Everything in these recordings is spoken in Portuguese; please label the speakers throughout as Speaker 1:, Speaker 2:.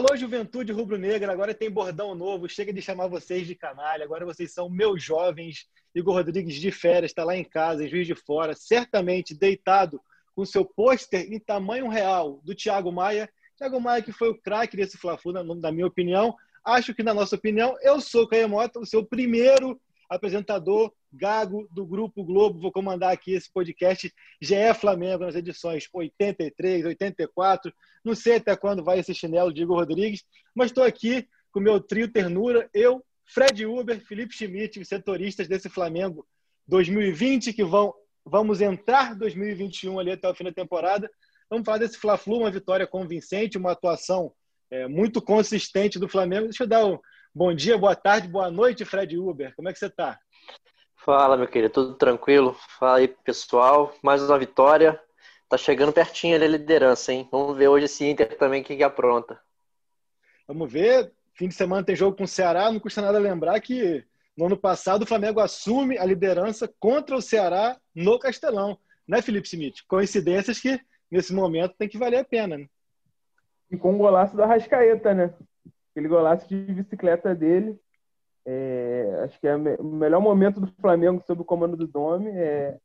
Speaker 1: Alô, juventude rubro-negra. Agora tem bordão novo. Chega de chamar vocês de canalha. Agora vocês são meus jovens. Igor Rodrigues de férias, está lá em casa, em Juiz de Fora, certamente deitado com seu pôster em tamanho real do Thiago Maia. Thiago Maia, que foi o craque desse Fla-Flu, na minha opinião. Acho que, na nossa opinião, eu sou Caio Mota, o seu primeiro apresentador Gago do Grupo Globo. Vou comandar aqui esse podcast GE Flamengo nas edições 83, 84. Não sei até quando vai esse chinelo de Igor Rodrigues, mas estou aqui com meu trio ternura. Eu, Fred Uber, Felipe Schmidt, os setoristas desse Flamengo 2020, que vão vamos entrar 2021 ali até o fim da temporada. Vamos falar desse Fla-Flu, uma vitória convincente, uma atuação é, muito consistente do Flamengo. Deixa eu dar um bom dia, boa tarde, boa noite, Fred Uber. Como é que você está?
Speaker 2: Fala, meu querido, tudo tranquilo? Fala aí, pessoal. Mais uma vitória. Tá chegando pertinho ali a liderança, hein? Vamos ver hoje esse Inter também que, que apronta.
Speaker 1: Vamos ver. Fim de semana tem jogo com o Ceará. Não custa nada lembrar que no ano passado o Flamengo assume a liderança contra o Ceará no Castelão. Né, Felipe Smith? Coincidências que nesse momento tem que valer a pena, né?
Speaker 3: E com o golaço da Rascaeta, né? Aquele golaço de bicicleta dele é, acho que é o melhor momento do Flamengo sob o comando do Domi. É,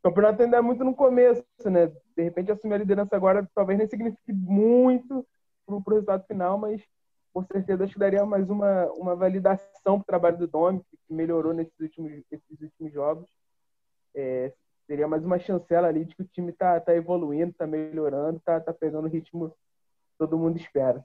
Speaker 3: o campeonato ainda é muito no começo, né? De repente assumir a liderança agora talvez nem signifique muito para o resultado final, mas com certeza acho que daria mais uma, uma validação para o trabalho do Domi, que melhorou nesses últimos, esses últimos jogos. É, seria mais uma chancela ali de que o time está tá evoluindo, está melhorando, está tá pegando o ritmo que todo mundo espera.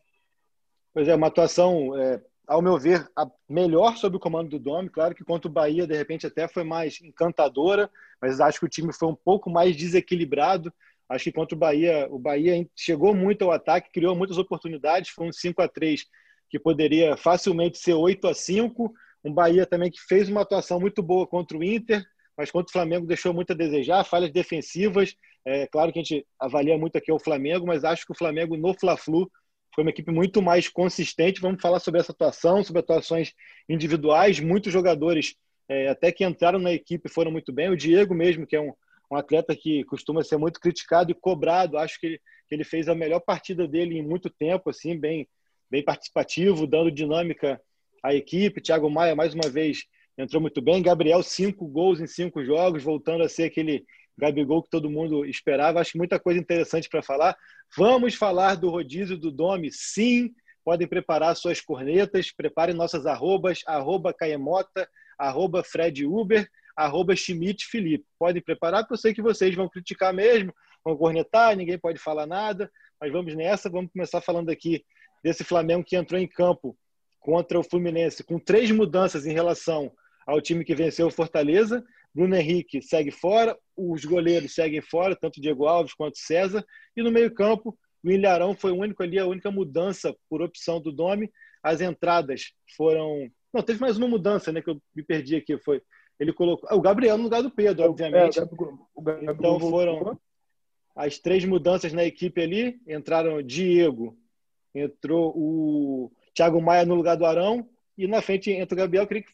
Speaker 1: Pois é, uma atuação é, ao meu ver, melhor sob o comando do Domi. Claro que contra o Bahia, de repente, até foi mais encantadora, mas acho que o time foi um pouco mais desequilibrado. Acho que contra o Bahia, o Bahia chegou muito ao ataque, criou muitas oportunidades. Foi um 5 a 3 que poderia facilmente ser 8 a 5 Um Bahia também que fez uma atuação muito boa contra o Inter, mas contra o Flamengo deixou muito a desejar, falhas defensivas. É claro que a gente avalia muito aqui o Flamengo, mas acho que o Flamengo no Fla-Flu foi uma equipe muito mais consistente. Vamos falar sobre essa atuação, sobre atuações individuais. Muitos jogadores, é, até que entraram na equipe, foram muito bem. O Diego mesmo, que é um, um atleta que costuma ser muito criticado e cobrado, acho que ele, que ele fez a melhor partida dele em muito tempo, assim, bem, bem participativo, dando dinâmica à equipe. Thiago Maia, mais uma vez, entrou muito bem. Gabriel, cinco gols em cinco jogos, voltando a ser aquele Gabigol que todo mundo esperava. Acho muita coisa interessante para falar. Vamos falar do rodízio do Domi, sim. Podem preparar suas cornetas, preparem nossas arrobas, arroba Caemota, arroba Fred Uber, arroba Schmidt Felipe. Podem preparar, porque eu sei que vocês vão criticar mesmo, vão cornetar, ninguém pode falar nada, mas vamos nessa. Vamos começar falando aqui desse Flamengo que entrou em campo contra o Fluminense com três mudanças em relação ao time que venceu o Fortaleza. Bruno Henrique segue fora, os goleiros seguem fora, tanto Diego Alves quanto César. E no meio-campo, o Ilharão foi o único ali, a única mudança por opção do Domi. As entradas foram. Não, teve mais uma mudança, né? Que eu me perdi aqui. Foi. Ele colocou. Ah, o Gabriel no lugar do Pedro, obviamente. É, o Gabriel então foram as três mudanças na equipe ali. Entraram Diego, entrou o Thiago Maia no lugar do Arão. E na frente entra o Gabriel. Eu queria que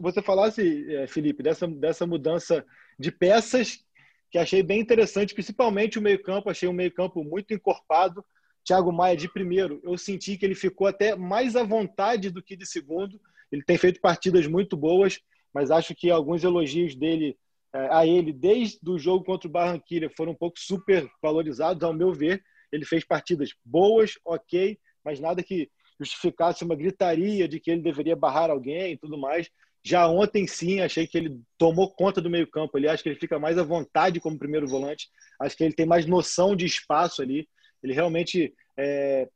Speaker 1: você falasse, é, Felipe, dessa, dessa mudança de peças que achei bem interessante, principalmente o meio-campo. Achei um meio-campo muito encorpado. Thiago Maia de primeiro, eu senti que ele ficou até mais à vontade do que de segundo. Ele tem feito partidas muito boas, mas acho que alguns elogios dele é, a ele desde o jogo contra o Barranquilla foram um pouco super valorizados, ao meu ver. Ele fez partidas boas, ok, mas nada que justificasse uma gritaria de que ele deveria barrar alguém e tudo mais. Já ontem, sim, achei que ele tomou conta do meio-campo ali. Acho que ele fica mais à vontade como primeiro volante. Acho que ele tem mais noção de espaço ali. Ele realmente é...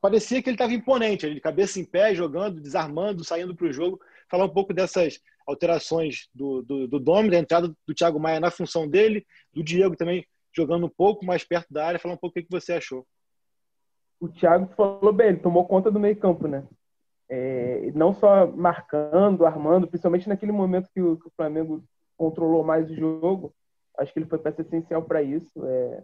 Speaker 1: parecia que ele estava imponente, ele de cabeça em pé, jogando, desarmando, saindo para o jogo. Falar um pouco dessas alterações do, do, do da entrada do Thiago Maia na função dele, do Diego também jogando um pouco mais perto da área. Falar um pouco o que você achou.
Speaker 3: O Thiago falou bem, ele tomou conta do meio-campo, né? É, não só marcando, armando, principalmente naquele momento que o, que o, Flamengo controlou mais o jogo, acho que ele foi peça essencial para isso. É,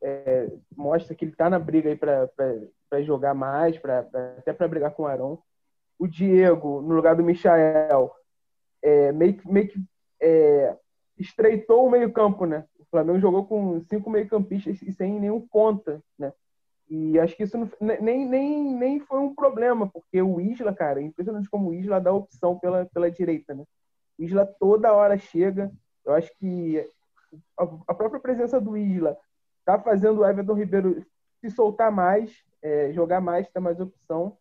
Speaker 3: é, mostra que ele está na briga para jogar mais, pra, pra até para brigar com o Arão. O Diego, no lugar do Michael, é, meio, meio que é, estreitou o meio-campo, né? O Flamengo jogou com cinco meio-campistas e sem nenhum ponta, né? E acho que isso não, nem, nem, nem foi um problema, porque o Isla, cara, é impressionante como o Isla dá opção pela, pela direita, né? O Isla toda hora chega. Eu acho que a, a própria presença do Isla tá fazendo o Everton Ribeiro se soltar mais, é, jogar mais, ter mais opção.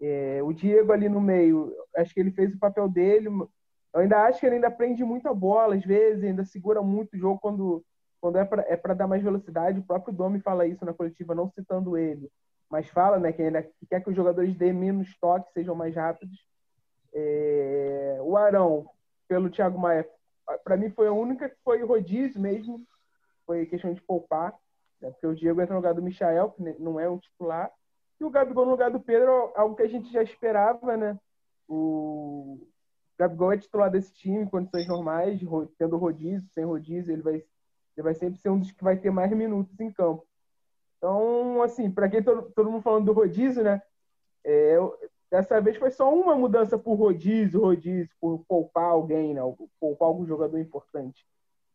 Speaker 3: É, o Diego ali no meio, acho que ele fez o papel dele. Eu ainda acho que ele ainda prende muita bola, às vezes, ainda segura muito o jogo quando quando é para é dar mais velocidade, o próprio Domi fala isso na coletiva, não citando ele, mas fala né, que, ainda, que quer que os jogadores dêem menos toques, sejam mais rápidos. É, o Arão, pelo Thiago Maia, para mim foi a única que foi rodízio mesmo, foi questão de poupar, né, porque o Diego entra no lugar do Michael, que não é um titular, e o Gabigol no lugar do Pedro, algo que a gente já esperava, né? O Gabigol é titular desse time em condições normais, tendo rodízio, sem rodízio, ele vai ele vai sempre ser um dos que vai ter mais minutos em campo. Então, assim, para quem todo, todo mundo falando do rodízio, né? É, dessa vez foi só uma mudança por rodízio, rodízio, por poupar alguém, né? Poupar algum jogador importante.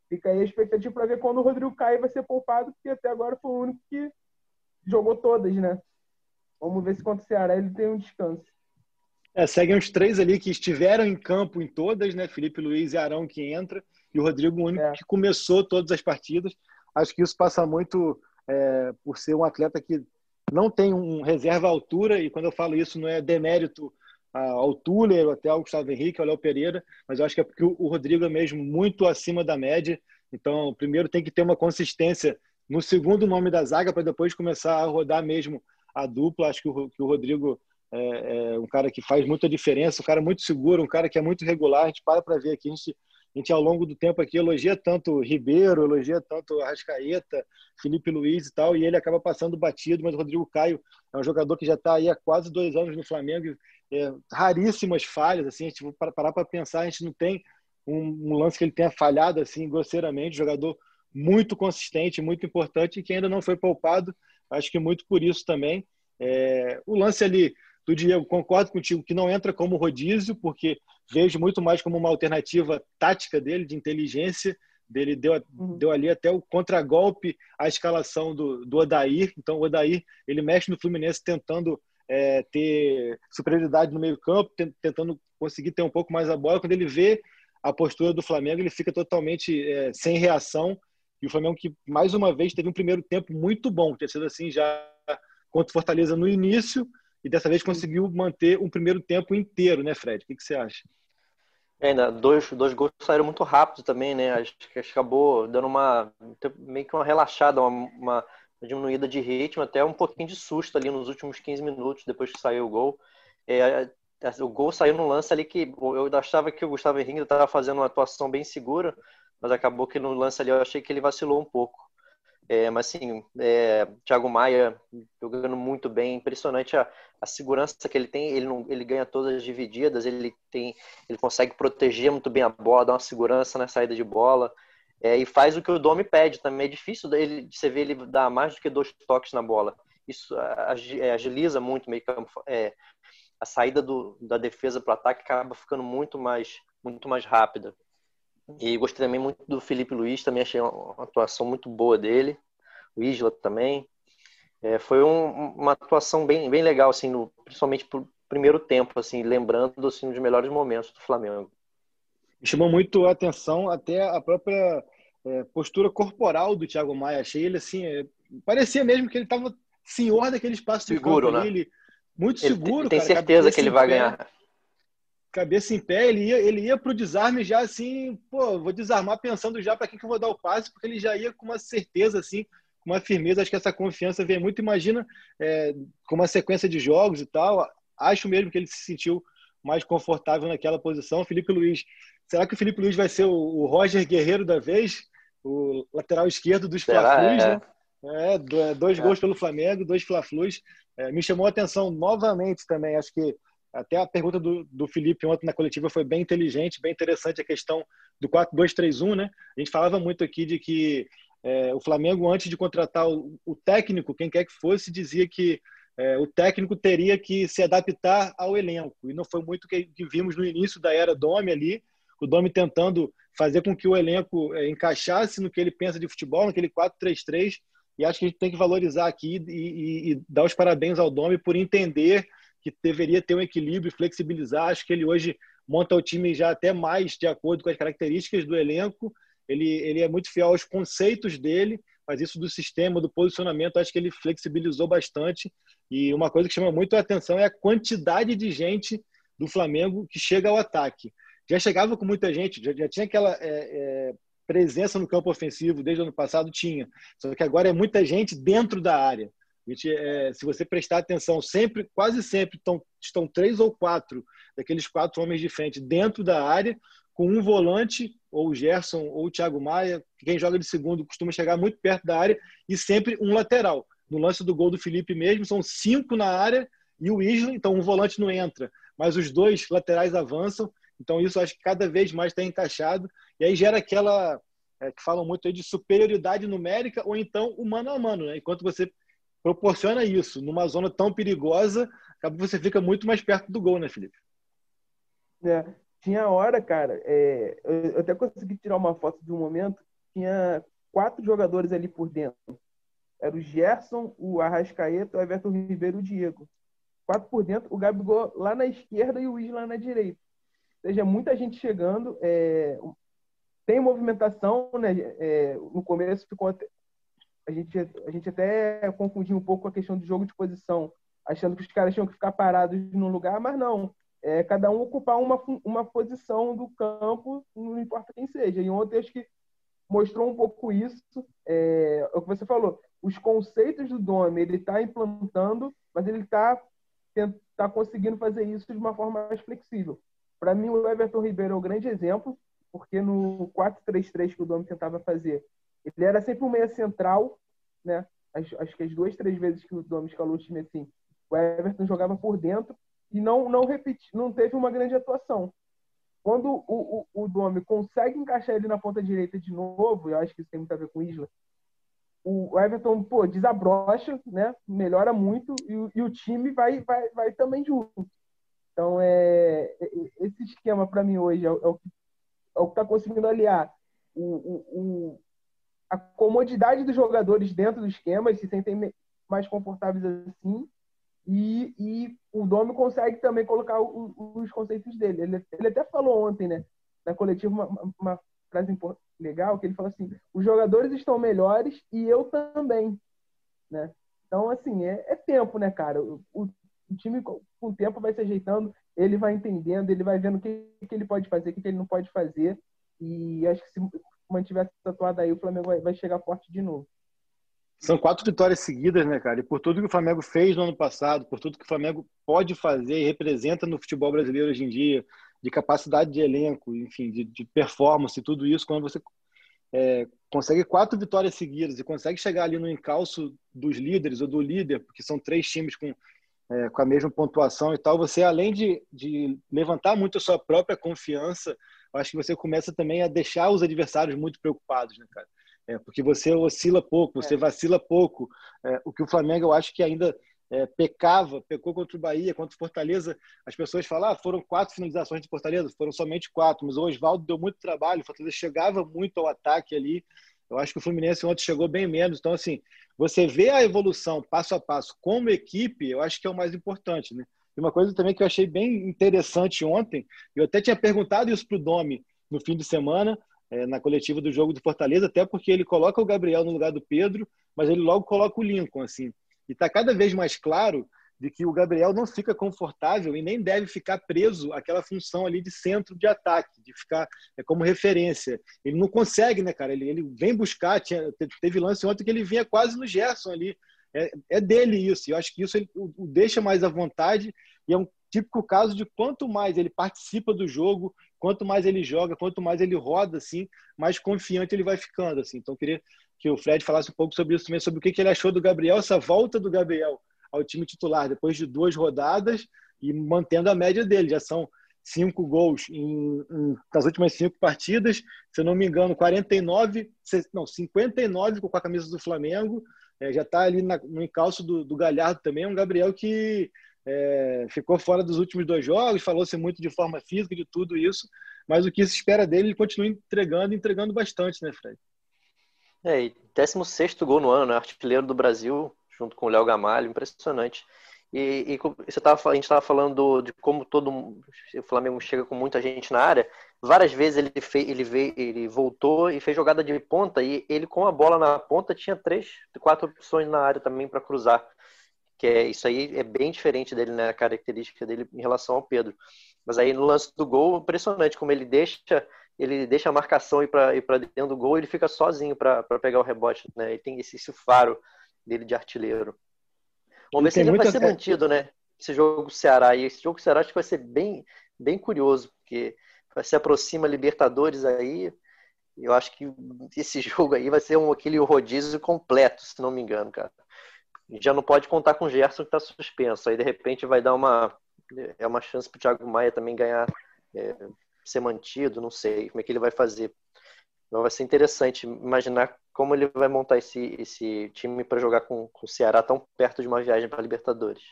Speaker 3: Fica aí a expectativa para ver quando o Rodrigo Caio vai ser poupado, porque até agora foi o único que jogou todas, né? Vamos ver se contra o Ceará ele tem um descanso.
Speaker 1: É, seguem os três ali que estiveram em campo em todas, né? Felipe Luiz e Arão que entra e o Rodrigo o único é. que começou todas as partidas. Acho que isso passa muito é, por ser um atleta que não tem um reserva à altura, e quando eu falo isso não é demérito ao Tuller, até ao Gustavo Henrique, ao Léo Pereira, mas eu acho que é porque o Rodrigo é mesmo muito acima da média, então primeiro tem que ter uma consistência no segundo nome da zaga para depois começar a rodar mesmo a dupla. Acho que o, que o Rodrigo é, é, um cara que faz muita diferença, um cara muito seguro, um cara que é muito regular. A gente para para ver aqui, a gente a gente ao longo do tempo aqui elogia tanto Ribeiro, elogia tanto Arrascaeta, Felipe Luiz e tal, e ele acaba passando batido, mas o Rodrigo Caio é um jogador que já está aí há quase dois anos no Flamengo, é, raríssimas falhas, assim, a gente para parar para pensar, a gente não tem um, um, lance que ele tenha falhado assim grosseiramente, jogador muito consistente, muito importante e que ainda não foi poupado, acho que muito por isso também. É, o lance ali do Diego, concordo contigo que não entra como rodízio, porque vejo muito mais como uma alternativa tática dele, de inteligência. Dele deu, uhum. deu ali até o contragolpe à escalação do, do Odair. Então, o Odair ele mexe no Fluminense tentando é, ter superioridade no meio-campo, tentando conseguir ter um pouco mais a bola. Quando ele vê a postura do Flamengo, ele fica totalmente é, sem reação. E o Flamengo, que mais uma vez teve um primeiro tempo muito bom, ter sido assim já contra o Fortaleza no início, e dessa vez conseguiu manter um primeiro tempo inteiro, né, Fred? O que, que você acha?
Speaker 2: É, ainda dois, dois gols saíram muito rápido também, né? Acho que acabou dando uma meio que uma relaxada, uma, uma, diminuída de ritmo, até um pouquinho de susto ali nos últimos 15 minutos depois que saiu o gol. É, o gol saiu num lance ali que eu achava que o Gustavo Henrique estava fazendo uma atuação bem segura, mas acabou que no lance ali eu achei que ele vacilou um pouco. É, mas sim, é, Thiago Maia jogando muito bem, impressionante a, a segurança que ele tem. Ele, não, ele ganha todas as divididas, ele tem, ele consegue proteger muito bem a bola, dar uma segurança na saída de bola é, e faz o que o Domi pede. Também é difícil dele, de você ver ele dar mais do que dois toques na bola. Isso é, agiliza muito meio campo. É, a saída do, da defesa para o ataque acaba ficando muito mais, muito mais rápida. E gostei também muito do Felipe Luiz, também achei uma atuação muito boa dele. O Isla também. É, foi um, uma atuação bem, bem legal, assim, no, principalmente pro primeiro tempo, assim, lembrando assim, um dos melhores momentos do Flamengo.
Speaker 1: Me chamou muito a atenção até a própria é, postura corporal do Thiago Maia. Achei ele assim, é, parecia mesmo que ele estava senhor daquele espaço
Speaker 2: seguro,
Speaker 1: de
Speaker 2: campo
Speaker 1: né? Ele, muito
Speaker 2: ele
Speaker 1: seguro.
Speaker 2: Tem, tem certeza que ele vai ganhar
Speaker 1: cabeça em pé, ele ia, ele ia pro desarme já assim, pô, vou desarmar pensando já para quem que eu vou dar o passe, porque ele já ia com uma certeza, assim, com uma firmeza. Acho que essa confiança vem muito. Imagina é, com uma sequência de jogos e tal. Acho mesmo que ele se sentiu mais confortável naquela posição. Felipe Luiz, será que o Felipe Luiz vai ser o, o Roger Guerreiro da vez? O lateral esquerdo dos Fla-Flus, é. né? É, dois é. gols pelo Flamengo, dois Fla-Flus. é, me chamou a atenção novamente também. Acho que até a pergunta do, do Felipe ontem na coletiva foi bem inteligente, bem interessante a questão do 4-2-3-1, né? A gente falava muito aqui de que é, o Flamengo, antes de contratar o, o, técnico, quem quer que fosse, dizia que é, o técnico teria que se adaptar ao elenco. E não foi muito que, que vimos no início da era Domi ali, o Domi tentando fazer com que o elenco é, encaixasse no que ele pensa de futebol, naquele 4-3-3. E acho que a gente tem que valorizar aqui e, e, e dar os parabéns ao Domi por entender que deveria ter um equilíbrio, flexibilizar. Acho que ele hoje monta o time já até mais de acordo com as características do elenco. Ele, ele é muito fiel aos conceitos dele, mas isso do sistema, do posicionamento, acho que ele flexibilizou bastante. E uma coisa que chama muito a atenção é a quantidade de gente do Flamengo que chega ao ataque. Já chegava com muita gente, já, já tinha aquela é, é, presença no campo ofensivo desde o ano passado, tinha. Só que agora é muita gente dentro da área. Gente, é, se você prestar atenção, sempre, quase sempre estão, estão três ou quatro daqueles quatro homens de frente dentro da área, com um volante, ou o Gerson, ou o Thiago Maia. Quem joga de segundo costuma chegar muito perto da área, e sempre um lateral. No lance do gol do Felipe mesmo, são cinco na área e o Isla, então um volante não entra, mas os dois laterais avançam. Então isso acho que cada vez mais está encaixado. E aí gera aquela é, que falam muito aí de superioridade numérica ou então o mano a mano, né? Enquanto você proporciona isso numa zona tão perigosa, você fica muito mais perto do gol, né, Felipe?
Speaker 3: É, tinha hora, cara, é, eu até consegui tirar uma foto de um momento, tinha quatro jogadores ali por dentro. Era o Gerson, o Arrascaeta, o Everton Ribeiro e o Diego. Quatro por dentro, o Gabigol lá na esquerda e o Isla na direita. Ou seja, muita gente chegando. É, tem movimentação, né? É, no começo ficou a gente, a gente até confundiu um pouco a questão do jogo de posição, achando que os caras tinham que ficar parados no lugar, mas não. É, cada um ocupar uma, uma posição do campo, não importa quem seja. E ontem acho que mostrou um pouco isso. É, é o que você falou. Os conceitos do Dome ele está implantando, mas ele está tá conseguindo fazer isso de uma forma mais flexível. Para mim, o Everton Ribeiro é o grande exemplo, porque no 4-3-3 que o Dome tentava fazer, ele era sempre um meia central, né? Acho, acho que as duas, três vezes que o Domi escalou o time assim, o Everton jogava por dentro e não não repeti, não teve uma grande atuação. Quando o, o, o Domi consegue encaixar ele na ponta direita de novo, eu acho que isso tem muito a ver com o Isla, o Everton, pô, desabrocha, né? Melhora muito e, e o time vai, vai, vai também junto. Então, é, é esse esquema, para mim, hoje, é, é, o que é está conseguindo aliar o, o, a comodidade dos jogadores dentro do esquema, eles se sentem mais confortáveis assim. E, e o Domi consegue também colocar o, os conceitos dele. Ele, ele, até falou ontem, né, na coletiva, uma, uma frase legal, que ele falou assim: os jogadores estão melhores e eu também. Né? Então, assim, é, é tempo, né, cara? O, o, time, com o tempo, vai se ajeitando, ele vai entendendo, ele vai vendo o que, que ele pode fazer, o que, que ele não pode fazer. E acho que se mantiver essa aí, o Flamengo vai, vai chegar forte de novo.
Speaker 1: São quatro vitórias seguidas, né, cara? E por tudo que o Flamengo fez no ano passado, por tudo que o Flamengo pode fazer e representa no futebol brasileiro hoje em dia, de capacidade de elenco, enfim, de, de performance, tudo isso, quando você é, consegue quatro vitórias seguidas e consegue chegar ali no encalço dos líderes ou do líder, porque são três times com, é, com a mesma pontuação e tal, você, além de, de levantar muito a sua própria confiança eu acho que você começa também a deixar os adversários muito preocupados, né, cara? É, porque você oscila pouco, você é. vacila pouco. É, o que o Flamengo, eu acho que ainda é, pecava, pecou contra o Bahia, contra o Fortaleza. As pessoas falam, ah, foram quatro finalizações de Fortaleza, foram somente quatro, mas o Oswaldo deu muito trabalho, o Fortaleza chegava muito ao ataque ali. Eu acho que o Fluminense ontem chegou bem menos. Então, assim, você vê a evolução passo a passo como equipe, eu acho que é o mais importante, né? E uma coisa também que eu achei bem interessante ontem, eu até tinha perguntado isso para o Domi no fim de semana, é, na coletiva do jogo do Fortaleza, até porque ele coloca o Gabriel no lugar do Pedro, mas ele logo coloca o Lincoln, assim. E está cada vez mais claro de que o Gabriel não fica confortável e nem deve ficar preso àquela função ali de centro de ataque, de ficar é, como referência. Ele não consegue, né, cara? Ele, ele vem buscar, tinha, teve lance ontem que ele vinha quase no Gerson ali, é, é dele isso. Eu acho que isso ele, o, o deixa mais à vontade e é um típico caso de quanto mais ele participa do jogo, quanto mais ele joga, quanto mais ele roda, assim, mais confiante ele vai ficando, assim. Então, queria que o Fred falasse um pouco sobre isso também, sobre o que, que ele achou do Gabriel, essa volta do Gabriel ao time titular depois de duas rodadas e mantendo a média dele. Já são cinco gols em, em, nas últimas cinco partidas, se eu não me engano, 49, não, 59 com a camisa do Flamengo. É, já está ali na, no encalço do, do Galhardo também. É um Gabriel que é, ficou fora dos últimos dois jogos, falou-se muito de forma física, de tudo isso, mas o que se espera dele, ele continua entregando, entregando bastante, né, Fred?
Speaker 2: É, e 16 gol no ano, né? artilheiro do Brasil, junto com o Léo Gamalho, impressionante. E, e você tava, a gente estava falando de como todo o Flamengo chega com muita gente na área. Várias vezes ele, fez, ele, veio, ele voltou e fez jogada de ponta e ele com a bola na ponta tinha três, quatro opções na área também para cruzar. Que é isso aí é bem diferente dele, né? A característica dele em relação ao Pedro. Mas aí no lance do gol, impressionante como ele deixa ele deixa a marcação ir para dentro do gol, ele fica sozinho para pegar o rebote, né? Ele tem esse, esse faro dele de artilheiro. Vamos ver se ele vai ser mantido, né? Esse jogo Ceará. E esse jogo Ceará acho que vai ser bem, bem curioso, porque se aproxima Libertadores aí. Eu acho que esse jogo aí vai ser um, aquele rodízio completo, se não me engano, cara. Já não pode contar com o Gerson que está suspenso. Aí de repente vai dar uma é uma chance para o Thiago Maia também ganhar, é, ser mantido. Não sei como é que ele vai fazer. Então vai ser interessante imaginar como ele vai montar esse, esse time para jogar com, com o Ceará tão perto de uma viagem para Libertadores.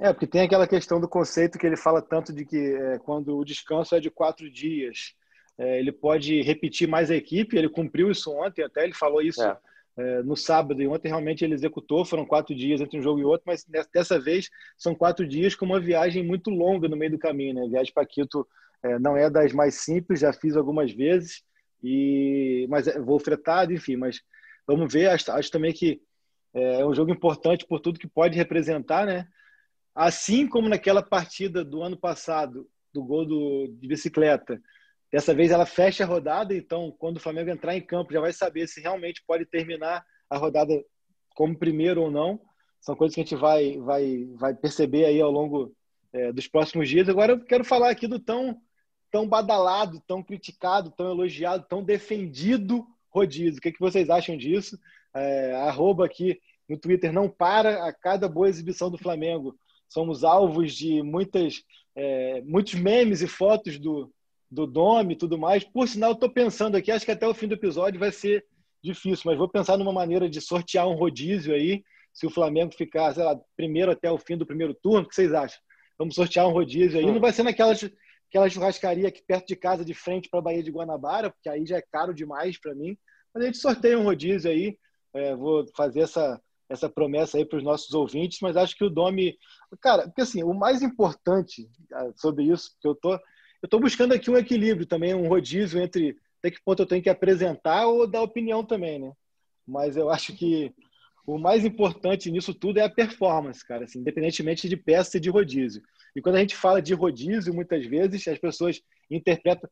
Speaker 1: É, porque tem aquela questão do conceito que ele fala tanto de que é, quando o descanso é de quatro dias, é, ele pode repetir mais a equipe. Ele cumpriu isso ontem, até ele falou isso é. É, no sábado, e ontem realmente ele executou. Foram quatro dias entre um jogo e outro, mas dessa vez são quatro dias com uma viagem muito longa no meio do caminho. Né? A viagem para Quito é, não é das mais simples, já fiz algumas vezes. E, mas é, vou fretado, enfim, mas vamos ver. Acho, acho também que é, é um jogo importante por tudo que pode representar, né? Assim como naquela partida do ano passado, do gol do, de bicicleta, dessa vez ela fecha a rodada, então quando o Flamengo entrar em campo já vai saber se realmente pode terminar a rodada como primeiro ou não. São coisas que a gente vai, vai, vai perceber aí ao longo é, dos próximos dias. Agora eu quero falar aqui do tão tão badalado, tão criticado, tão elogiado, tão defendido rodízio. O que, é que vocês acham disso? É, arroba aqui no Twitter não para a cada boa exibição do Flamengo. Somos alvos de muitas, é, muitos memes e fotos do, do Dome e tudo mais. Por sinal, estou pensando aqui, acho que até o fim do episódio vai ser difícil, mas vou pensar numa maneira de sortear um rodízio aí, se o Flamengo ficar, sei lá, primeiro até o fim do primeiro turno. O que vocês acham? Vamos sortear um rodízio aí. Não vai ser naquelas aquela churrascaria aqui perto de casa, de frente para a Baía de Guanabara, porque aí já é caro demais para mim. Mas a gente sorteia um rodízio aí. É, vou fazer essa, essa promessa aí para os nossos ouvintes, mas acho que o Domi. Cara, porque assim, o mais importante ah, sobre isso, que eu tô, eu tô buscando aqui um equilíbrio também, um rodízio entre até que ponto eu tenho que apresentar ou dar opinião também, né? Mas eu acho que o mais importante nisso tudo é a performance, cara, assim, independentemente de peça e de rodízio. E quando a gente fala de rodízio, muitas vezes as pessoas interpretam.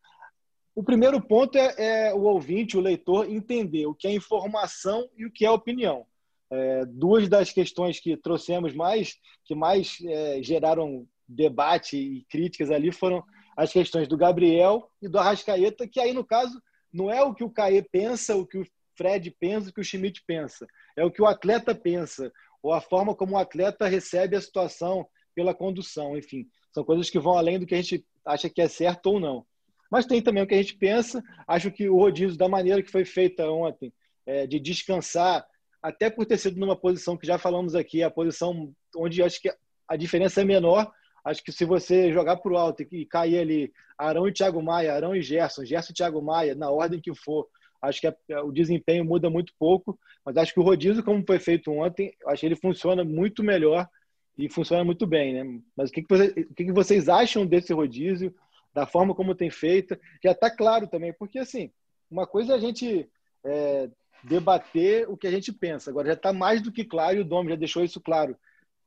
Speaker 1: O primeiro ponto é, é o ouvinte, o leitor, entender o que é informação e o que é opinião. É, duas das questões que trouxemos mais, que mais é, geraram debate e críticas ali foram as questões do Gabriel e do Arrascaeta, que aí, no caso, não é o que o Caê pensa, o que o Fred pensa, o que o Schmidt pensa. É o que o atleta pensa, ou a forma como o atleta recebe a situação, pela condução, enfim. São coisas que vão além do que a gente acha que é certo ou não. Mas tem também o que a gente pensa. Acho que o rodízio, da maneira que foi feita ontem, é, de descansar, até por ter sido numa posição que já falamos aqui, a posição onde acho que a diferença é menor. Acho que se você jogar para o alto e cair ali Arão e Thiago Maia, Arão e Gerson, Gerson e Thiago Maia, na ordem que for, acho que o desempenho muda muito pouco. Mas acho que o rodízio, como foi feito ontem, acho que ele funciona muito melhor e funciona muito bem, né? Mas o que, que, você, o que, que vocês acham desse rodízio, da forma como tem feito? Já está claro também, porque assim, uma coisa é a gente é, debater o que a gente pensa, agora já está mais do que claro e o Dom já deixou isso claro,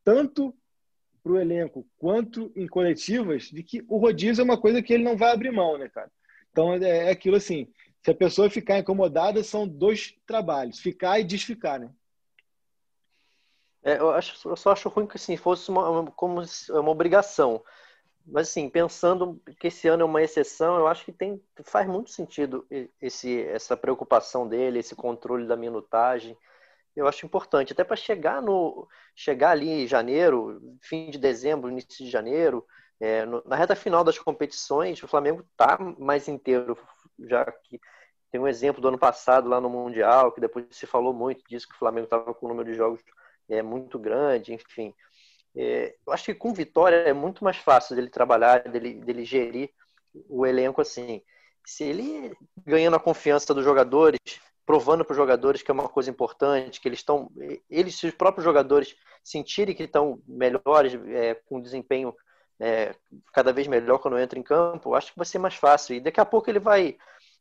Speaker 1: tanto para o elenco quanto em coletivas, de que o rodízio é uma coisa que ele não vai abrir mão, né, cara? Então é, é aquilo assim, se a pessoa ficar incomodada, são dois trabalhos, ficar e desficar, né?
Speaker 2: É, eu, acho, eu só acho ruim que assim, fosse uma, como uma obrigação. Mas assim, pensando que esse ano é uma exceção, eu acho que tem, faz muito sentido esse, essa preocupação dele, esse controle da minutagem. eu acho importante, até para chegar no chegar ali em janeiro, fim de dezembro, início de janeiro, é, no, na reta final das competições, o Flamengo está mais inteiro, já que tem um exemplo do ano passado lá no Mundial, que depois se falou muito disso, que o Flamengo estava com um número de jogos é, muito grande, enfim. É, eu acho que com vitória é muito mais fácil dele trabalhar, dele, dele gerir o elenco assim. Se ele ganhando a confiança dos jogadores, provando para os jogadores que é uma coisa importante, que eles estão, eles, se os próprios jogadores sentirem que estão melhores, é, com desempenho é, cada vez melhor quando entra em campo, acho que vai ser mais fácil. E daqui a pouco ele vai,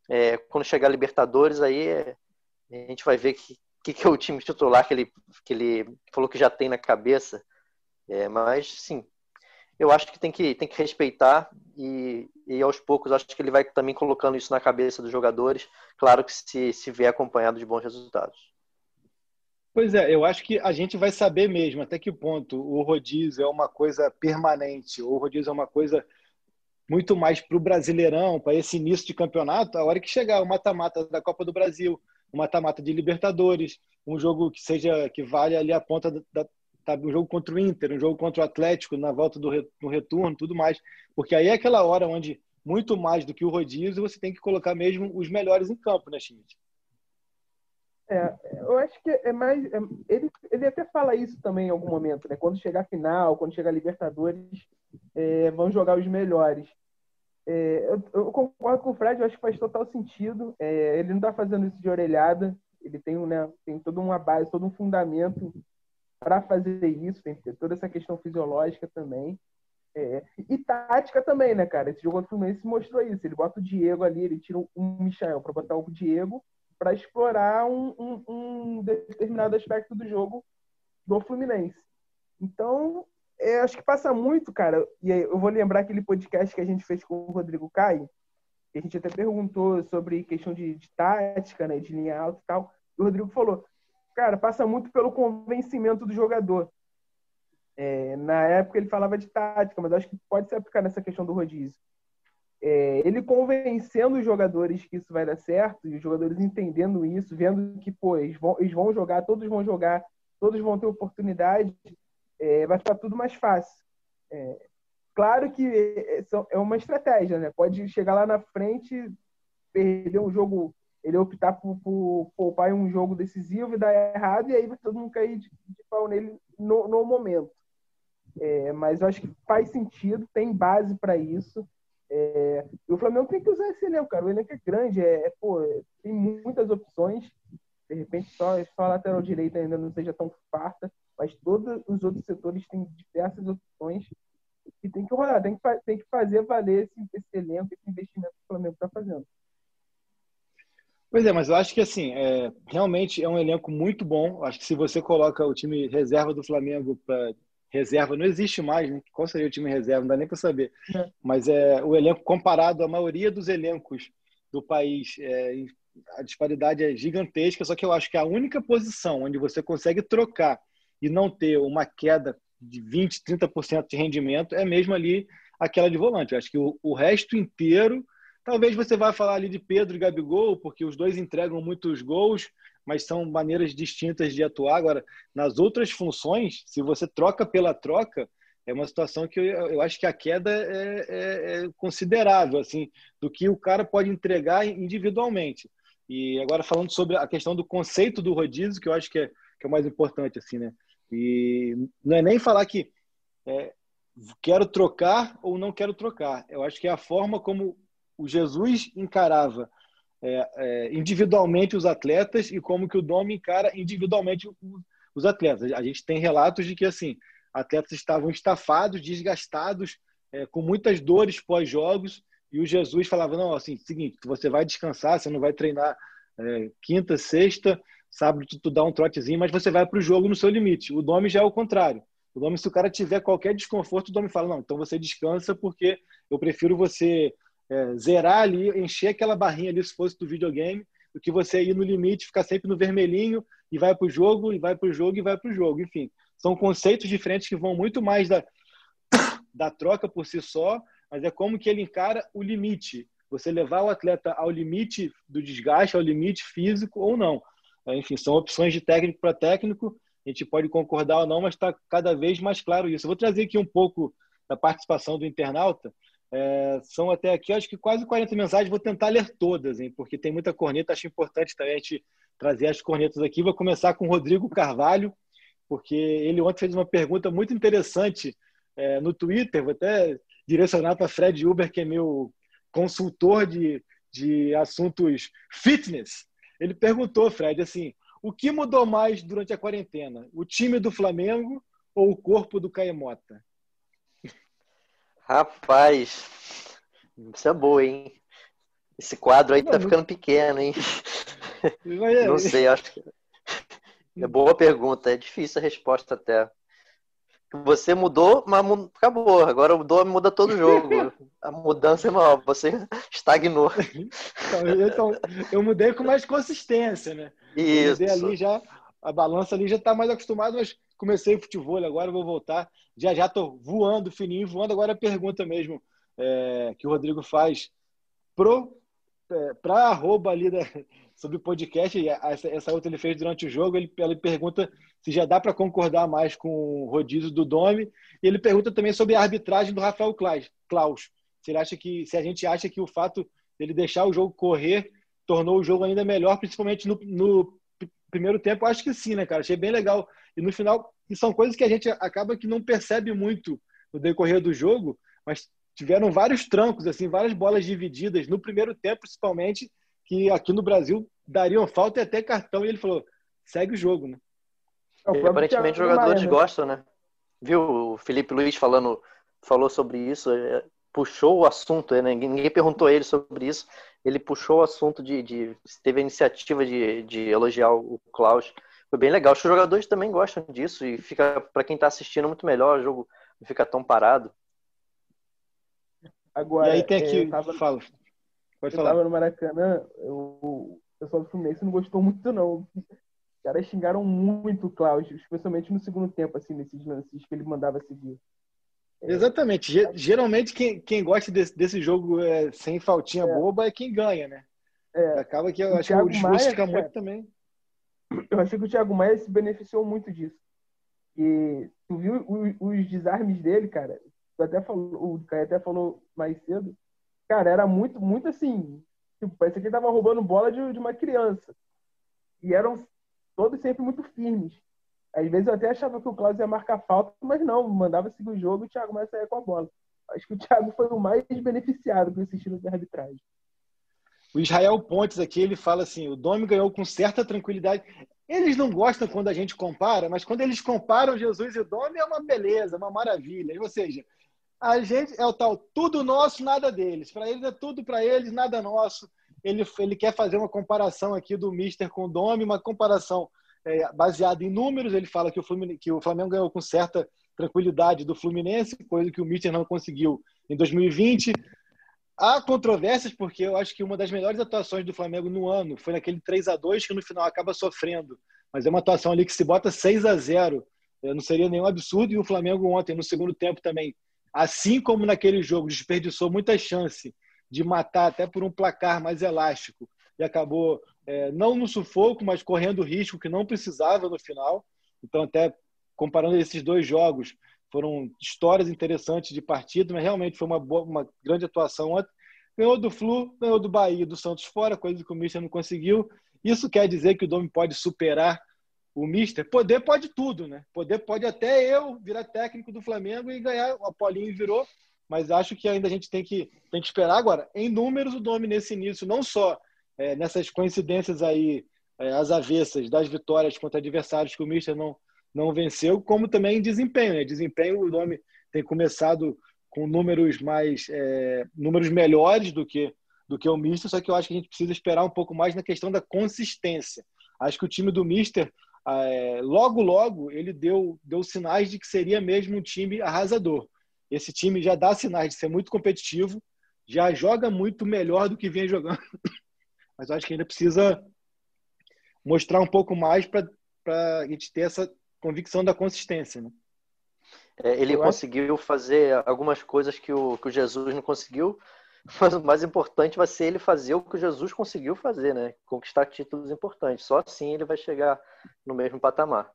Speaker 2: é, quando chegar a Libertadores, aí é, a gente vai ver que, que, que é o time titular que ele, que ele falou que já tem na cabeça. É, mas, sim, eu acho que tem que, tem que respeitar e, e aos poucos acho que ele vai também colocando isso na cabeça dos jogadores, claro que se, se vier acompanhado de bons resultados.
Speaker 1: Pois é, eu acho que a gente vai saber mesmo até que ponto o rodízio é uma coisa permanente, ou o rodízio é uma coisa muito mais para o Brasileirão, para esse início de campeonato, a hora que chegar o mata-mata da Copa do Brasil, o mata-mata de Libertadores, um jogo que seja que vale ali a ponta da, sabe? Um jogo contra o Inter, um jogo contra o Atlético na volta do no retorno, tudo mais. Porque aí é aquela hora onde, muito mais do que o rodízio, você tem que colocar mesmo os melhores em campo, né, Schmidt?
Speaker 3: É, eu acho que é mais. É, ele, ele até fala isso também em algum momento, né? Quando chegar a final, quando chegar a Libertadores, é, vão jogar os melhores. É, eu, eu, concordo com o Fred, eu acho que faz total sentido. É, ele não está fazendo isso de orelhada, ele tem, né, tem toda uma base, todo um fundamento para fazer isso, tem que ter toda essa questão fisiológica também. É, e tática também, né, cara? Esse jogo contra o Fluminense mostrou isso. Ele bota o Diego ali, ele tira um Michel para botar o Diego para explorar um, um, um, determinado aspecto do jogo do Fluminense. Então, é, acho que passa muito, cara. E aí, eu vou lembrar aquele podcast que a gente fez com o Rodrigo Caio, que a gente até perguntou sobre questão de, de tática, né, de linha alta e tal. E o Rodrigo falou: cara, passa muito pelo convencimento do jogador. É, na época ele falava de tática, mas acho que pode se aplicar nessa questão do rodízio. É, ele convencendo os jogadores que isso vai dar certo, e os jogadores entendendo isso, vendo que pô, eles, vão, eles vão jogar, todos vão jogar, todos vão ter oportunidade, é, vai ficar tudo mais fácil. É, claro que é, é uma estratégia, né? Pode chegar lá na frente, perder um jogo ele optar por, por poupar em um jogo decisivo e dar errado, e aí vai todo mundo cair de, de pau nele no, no momento. É, mas eu acho que faz sentido, tem base para isso. É, o Flamengo tem que usar esse elenco, cara. O elenco é grande, é, é pô, tem muitas opções. De repente, só, só a lateral direita ainda não seja tão farta, mas todos os outros setores têm diversas opções e tem que rolar, tem que, tem que fazer valer esse, esse elenco, esse investimento que o Flamengo está fazendo.
Speaker 1: Pois é, mas eu acho que assim, é, realmente é um elenco muito bom. Acho que se você coloca o time reserva do Flamengo para reserva, não existe mais, né? Qual seria o time reserva? Não dá nem para saber. É. Mas é o elenco comparado à maioria dos elencos do país, é, a disparidade é gigantesca. Só que eu acho que a única posição onde você consegue trocar e não ter uma queda de 20, 30% de rendimento é mesmo ali aquela de volante. Eu acho que o, o resto inteiro Talvez você vá falar ali de Pedro e Gabigol, porque os dois entregam muitos gols, mas são maneiras distintas de atuar. Agora, nas outras funções, se você troca pela troca, é uma situação que eu, eu acho que a queda é, é, é, considerável, assim, do que o cara pode entregar individualmente. E agora falando sobre a questão do conceito do rodízio, que eu acho que é, que é o mais importante, assim, né? E não é nem falar que é, quero trocar ou não quero trocar. Eu acho que é a forma como o Jesus encarava é, é, individualmente os atletas e como que o Dom encara individualmente os atletas. A gente tem relatos de que assim atletas estavam estafados, desgastados, é, com muitas dores pós-jogos e o Jesus falava não, assim, seguinte, você vai descansar, você não vai treinar é, quinta, sexta, sábado tu, tu dá um trotezinho, mas você vai para o jogo no seu limite. O Dome já é o contrário. O Dome, se o cara tiver qualquer desconforto, o Dome fala não, então você descansa porque eu prefiro você é, zerar ali, encher aquela barrinha ali se fosse do videogame, do que você ir no limite, ficar sempre no vermelhinho e vai para o jogo, e vai para o jogo, e vai para o jogo. Enfim, são conceitos diferentes que vão muito mais da, da troca por si só, mas é como que ele encara o limite. Você levar o atleta ao limite do desgaste, ao limite físico ou não. enfim, são opções de técnico para técnico. A gente pode concordar ou não, mas está cada vez mais claro isso. Eu vou trazer aqui um pouco da participação do internauta. É, são até aqui, acho que quase 40 mensagens. Vou tentar ler todas, hein, porque tem muita corneta. Acho importante também a gente trazer as cornetas aqui. Vou começar com o Rodrigo Carvalho, porque ele ontem fez uma pergunta muito interessante é, no Twitter. Vou até direcionar para Fred Uber, que é meu consultor de, de assuntos fitness. Ele perguntou, Fred, assim, o que mudou mais durante a quarentena? O time do Flamengo ou o corpo do Caemota?
Speaker 2: Rapaz, isso é boa, hein? Esse quadro aí tá ficando pequeno, hein? Não sei, acho que. É boa pergunta, é difícil a resposta até. Você mudou, mas acabou. Agora Dome muda todo o jogo. A mudança é maior, você estagnou.
Speaker 1: Então, então, eu mudei com mais consistência, né?
Speaker 2: Isso.
Speaker 1: Eu ali já, a balança ali já está mais acostumado, mas comecei futebol, agora vou voltar. Já já estou voando, fininho, voando. Agora a pergunta mesmo é, que o Rodrigo faz pro é, para arroba ali da, sobre o podcast, essa, essa outra ele fez durante o jogo, ele, ele pergunta se já dá para concordar mais com o rodízio do Domi, e ele pergunta também sobre a arbitragem do Rafael Klaus. Se, ele acha que, se a gente acha que o fato dele deixar o jogo correr tornou o jogo ainda melhor, principalmente no, no primeiro tempo, acho que sim, né, cara? Achei bem legal. E no final, e são coisas que a gente acaba que não percebe muito no decorrer do jogo, mas tiveram vários trancos, assim, várias bolas divididas no primeiro tempo, principalmente, que aqui no Brasil dariam falta e até cartão. E ele falou: segue o jogo, né?
Speaker 2: É, aparentemente os jogadores né? gostam, né? Viu o Felipe Luiz falando, falou sobre isso, é, puxou o assunto, né? ninguém perguntou ele sobre isso. Ele puxou o assunto de, de teve a iniciativa de, de elogiar o Klaus. Foi bem legal. Os jogadores também gostam disso e fica para quem está assistindo muito melhor o jogo não fica tão parado.
Speaker 1: Agora, e aí tem aqui, é, tava, fala.
Speaker 3: Pode eu falar. tava no Maracanã, eu, o pessoal do Fluminense não gostou muito não. Os caras xingaram muito o Klaus, especialmente no segundo tempo, assim, nesses lances que ele mandava seguir.
Speaker 1: É. Exatamente. Geralmente quem, quem gosta desse, desse jogo é, sem faltinha é. boba é quem ganha, né? É. Acaba que eu acho Thiago que o discurso Maia, fica cara, muito também.
Speaker 3: Eu achei que o Thiago Maia se beneficiou muito disso. E tu viu os, os desarmes dele, cara? Tu até falou, o Caio até falou mais cedo. Cara, era muito, muito assim. Tipo, parecia que ele tava roubando bola de, de uma criança. E eram todos sempre muito firmes. Às vezes eu até achava que o Klaus ia marcar falta, mas não, mandava seguir o jogo e o Thiago mais saía com a bola. Acho que o Thiago foi o mais beneficiado com esse estilo de arbitragem.
Speaker 1: O Israel Pontes aqui, ele fala assim, o Domi ganhou com certa tranquilidade. Eles não gostam quando a gente compara, mas quando eles comparam Jesus e o Domi é uma beleza, uma maravilha. Ou seja, a gente é o tal tudo nosso, nada deles. Para eles é tudo para eles, nada nosso ele, ele quer fazer uma comparação aqui do Mister com o Domi, uma comparação é, baseada em números. Ele fala que o, que o Flamengo ganhou com certa tranquilidade do Fluminense, coisa que o Mister não conseguiu em 2020. Há controvérsias, porque eu acho que uma das melhores atuações do Flamengo no ano foi naquele 3 a 2 que no final acaba sofrendo. Mas é uma atuação ali que se bota 6 a 0 não seria nenhum absurdo. E o Flamengo ontem, no segundo tempo também, assim como naquele jogo, desperdiçou muita chance de matar até por um placar mais elástico e acabou é, não no sufoco, mas correndo risco que não precisava no final. Então, até comparando esses dois jogos, foram histórias interessantes de partida, mas realmente foi uma, boa, uma grande atuação ontem. Ganhou do Flu, ganhou do Bahia, do Santos fora, coisa que o Mister não conseguiu. Isso quer dizer que o Domi pode superar o Mister? Poder pode tudo, né? Poder pode até eu virar técnico do Flamengo e ganhar. O Apolinho virou, mas acho que ainda a gente tem que, tem que esperar. Agora, em números, o Domi nesse início, não só é, nessas coincidências aí, é, as avessas das vitórias contra adversários que o Mister não, não venceu, como também em desempenho. Né? Desempenho, o Domi tem começado com números mais é, números melhores do que do que o Mister, só que eu acho que a gente precisa esperar um pouco mais na questão da consistência. Acho que o time do Mister, é, logo, logo, ele deu, deu sinais de que seria mesmo um time arrasador. Esse time já dá sinais de ser muito competitivo, já joga muito melhor do que vinha jogando. Mas acho que ainda precisa mostrar um pouco mais para a gente ter essa convicção da consistência. Né?
Speaker 2: É, ele Eu conseguiu acho... fazer algumas coisas que o, que o Jesus não conseguiu. Mas o mais importante vai ser ele fazer o que Jesus conseguiu fazer, né? Conquistar títulos importantes. Só assim ele vai chegar no mesmo patamar.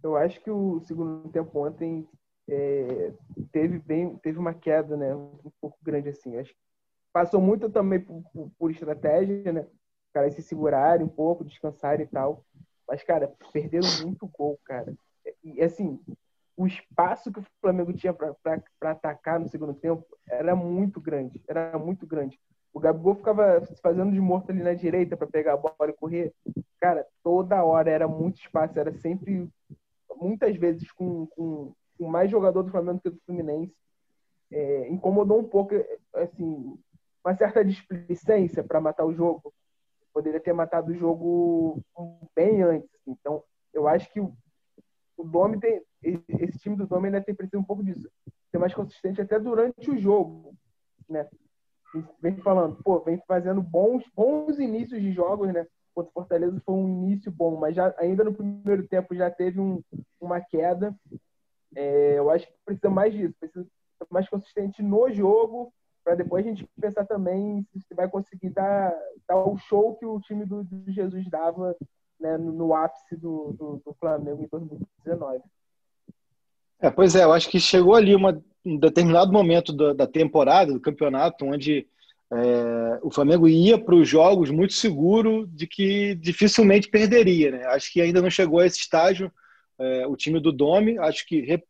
Speaker 3: Eu acho que o segundo tempo ontem é, teve bem, teve uma queda, né? Um pouco grande assim. Acho que passou muito também por, por, por estratégia, né? Os caras se segurarem um pouco, descansarem e tal. Mas, cara, perderam muito gol, cara. E assim, o espaço que o Flamengo tinha para atacar no segundo tempo era muito grande, era muito grande. O Gabigol ficava fazendo de morto ali na direita para pegar a bola e correr. Cara, toda hora era muito espaço, era sempre, muitas vezes, com, com, com mais jogador do Flamengo que do Fluminense. É, incomodou um pouco, assim, uma certa displicência para matar o jogo. Poderia ter matado o jogo bem antes. Então, eu acho que o, Dome tem, esse time do Dome ainda tem preciso um pouco disso, ser mais consistente até durante o jogo, né? Vem falando, pô, vem fazendo bons, bons inícios de jogos, né? Contra o Fortaleza foi um início bom, mas já, ainda no primeiro tempo já teve um, uma queda. É, eu acho que precisa mais disso, precisa ser mais consistente no jogo, para depois a gente pensar também se vai conseguir dar, dar o show que o time do, do Jesus dava né, no, no, ápice do, do, do Flamengo em 2019.
Speaker 1: É, pois é, eu acho que chegou ali uma, um determinado momento da, da temporada, do campeonato, onde é, o Flamengo ia para os jogos muito seguro de que dificilmente perderia. Né? Acho que ainda não chegou a esse estágio é, o time do Dome. Acho que, re,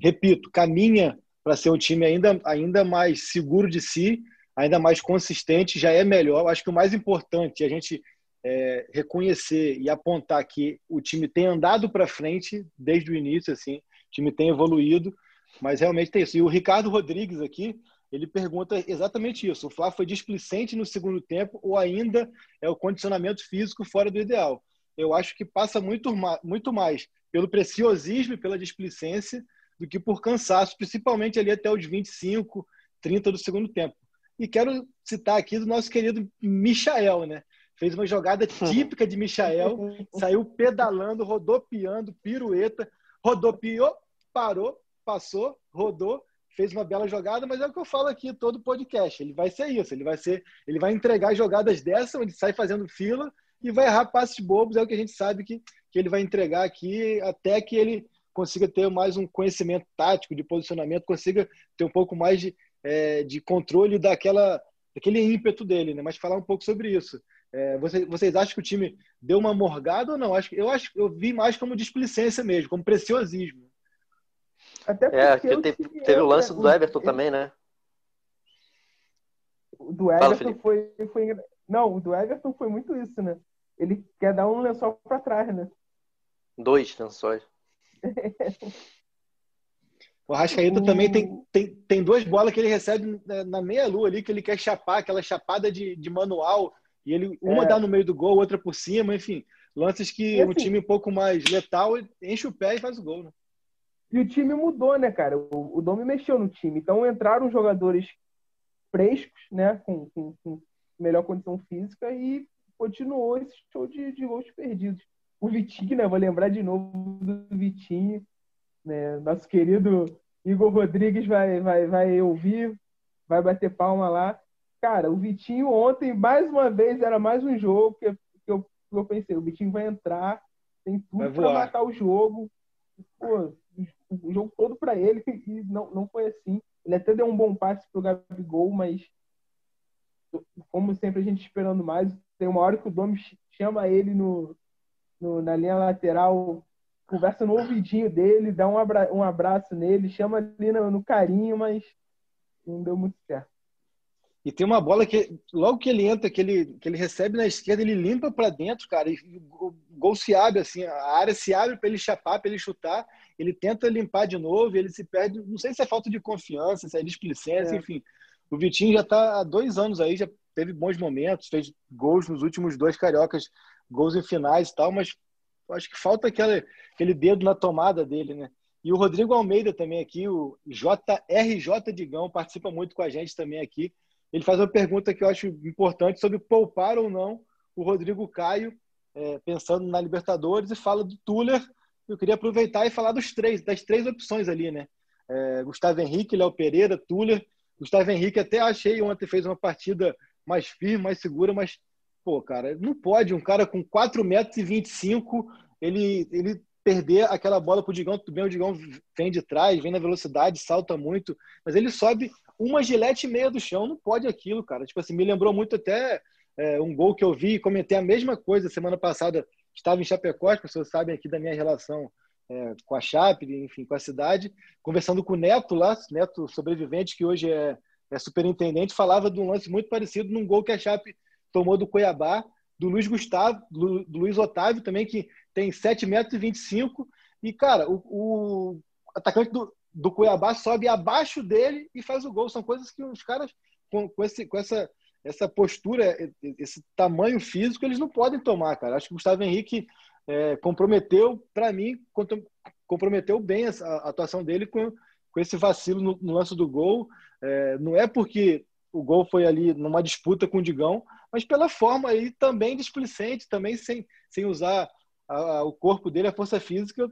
Speaker 1: repito, caminha para ser um time ainda, ainda mais seguro de si, ainda mais consistente, já é melhor. Acho que o mais importante é a gente é, reconhecer e apontar que o time tem andado para frente desde o início, assim, time tem evoluído, mas realmente tem isso. E o Ricardo Rodrigues aqui, ele pergunta exatamente isso. O Flá foi displicente no segundo tempo ou ainda é o condicionamento físico fora do ideal? Eu acho que passa muito, muito mais pelo preciosismo e pela displicência do que por cansaço, principalmente ali até os 25, 30 do segundo tempo. E quero citar aqui do nosso querido Michael, né? Fez uma jogada típica de Michael, saiu pedalando, rodopiando, pirueta, rodopiou, parou, passou, rodou, fez uma bela jogada, mas é o que eu falo aqui todo podcast. Ele vai ser isso, ele vai ser, ele vai entregar jogadas dessa, onde sai fazendo fila e vai errar passes bobos, é o que a gente sabe que, que ele vai entregar aqui até que ele consiga ter mais um conhecimento tático de posicionamento, consiga ter um pouco mais de, é, de controle daquela, daquele ímpeto dele, né? Mas falar um pouco sobre isso. É, vocês, vocês acham que o time deu uma morgada ou não? Acho, eu acho eu vi mais como displicência mesmo, como preciosismo.
Speaker 2: Até é, porque teve, teve o lance do Everton também, né?
Speaker 3: O do Everton Fala, foi, foi. Não, o do Everton foi muito isso, né? Ele quer dar um lençol para trás, né?
Speaker 2: Dois lençóis.
Speaker 1: O Rascaeta o... também tem, tem, tem duas bolas que ele recebe na meia-lua ali, que ele quer chapar, aquela chapada de, de manual. E ele, uma é. dá no meio do gol, outra por cima, enfim. Lances que assim, um time um pouco mais letal enche o pé e faz o gol, né?
Speaker 3: E o time mudou, né, cara? O, o Domi mexeu no time. Então entraram jogadores frescos, né? Com, com, com melhor condição física e continuou esse show de, de gols perdidos. O Vitinho, né? Vou lembrar de novo do Vitinho. Né? Nosso querido Igor Rodrigues vai, vai, vai ouvir, vai bater palma lá. Cara, o Vitinho ontem, mais uma vez, era mais um jogo que, eu, que eu pensei, o Vitinho vai entrar, tem tudo para matar o jogo. Pô, o jogo todo para ele e não, não foi assim. Ele até deu um bom passe pro Gabigol, mas como sempre a gente esperando mais, tem uma hora que o Domi chama ele no, no, na linha lateral, conversa no ouvidinho dele, dá um, abra, um abraço nele, chama ali no, no carinho, mas não deu muito certo.
Speaker 1: E tem uma bola que, logo que ele entra, que ele, que ele recebe na esquerda, ele limpa para dentro, cara, e o gol se abre, assim, a área se abre para ele chapar, para ele chutar, ele tenta limpar de novo, ele se perde, não sei se é falta de confiança, se é displicência, é. enfim. O Vitinho já está há dois anos aí, já teve bons momentos, fez gols nos últimos dois cariocas, gols em finais e tal, mas acho que falta aquele, dedo na tomada dele, né? E o Rodrigo Almeida também aqui, o JRJ Digão, participa muito com a gente também aqui ele faz uma pergunta que eu acho importante sobre poupar ou não o Rodrigo Caio, é, pensando na Libertadores, e fala do Tuller. Eu queria aproveitar e falar dos três, das três opções ali, né? É, Gustavo Henrique, Léo Pereira, Tuller. Gustavo Henrique até achei ontem fez uma partida mais firme, mais segura, mas, pô, cara, não pode um cara com 4 metros e 25 ele, ele perder aquela bola pro Digão. Tudo bem, o Digão vem de trás, vem na velocidade, salta muito, mas ele sobe uma gilete e meia do chão. Não pode aquilo, cara. Tipo assim, me lembrou muito até é, um gol que eu vi e comentei a mesma coisa semana passada. Estava em Chapecó, as pessoas sabem aqui da minha relação é, com a Chape, enfim, com a cidade, conversando com o Neto lá, Neto sobrevivente, que hoje é, é superintendente, falava de um lance muito parecido num gol que a Chape tomou do Cuiabá, do Luiz Gustavo, do, Luiz Otávio também, que tem 7,25 metros e 25, e, cara, o, o atacante do, do Cuiabá sobe abaixo dele e faz o gol. São coisas que os caras, com, com, esse, com essa, essa postura, esse tamanho físico, eles não podem tomar, cara. Acho que o Gustavo Henrique é, comprometeu, para mim, comprometeu bem a, atuação dele com, com esse vacilo no, no lance do gol. É, não é porque o gol foi ali numa disputa com o Digão, mas pela forma aí também displicente, também sem, sem usar a, a, o corpo dele, a força física,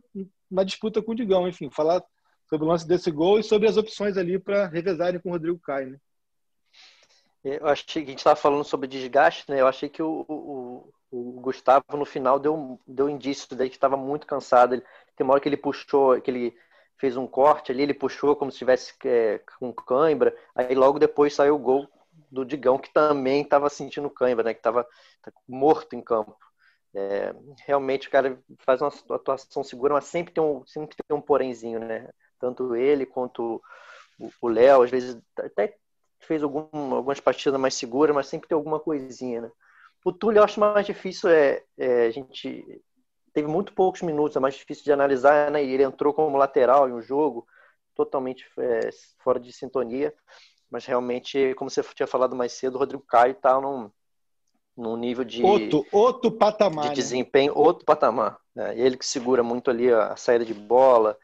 Speaker 1: na disputa com o Digão. Enfim, falar sobre o lance desse gol e sobre as opções ali para revezarem com o Rodrigo Caio. Né?
Speaker 2: Eu achei que a gente estava falando sobre desgaste, né? Eu achei que o, o, o Gustavo no final deu, deu indício daí que estava muito cansado. Ele, tem uma hora que ele puxou, que ele fez um corte ali, ele puxou como se estivesse é, com cãibra. Aí logo depois saiu o gol do Digão, que também estava sentindo cãibra, né? Que estava morto em campo. É, realmente o cara faz uma atuação segura, mas sempre tem um, sempre tem um porémzinho, né? Tanto ele quanto o Léo, às vezes até fez algum, algumas partidas mais seguras, mas sempre tem alguma coisinha, né? O Túlio eu acho mais difícil, é, é, a gente teve muito poucos minutos, é mais difícil de analisar, né? E ele entrou como lateral em um jogo totalmente é, fora de sintonia, mas realmente, como você tinha falado mais cedo, o Rodrigo Caio está num, num nível de
Speaker 1: outro, outro patamar,
Speaker 2: de né? desempenho, né? outro patamar. Né? Ele que segura muito ali a, saída de bola,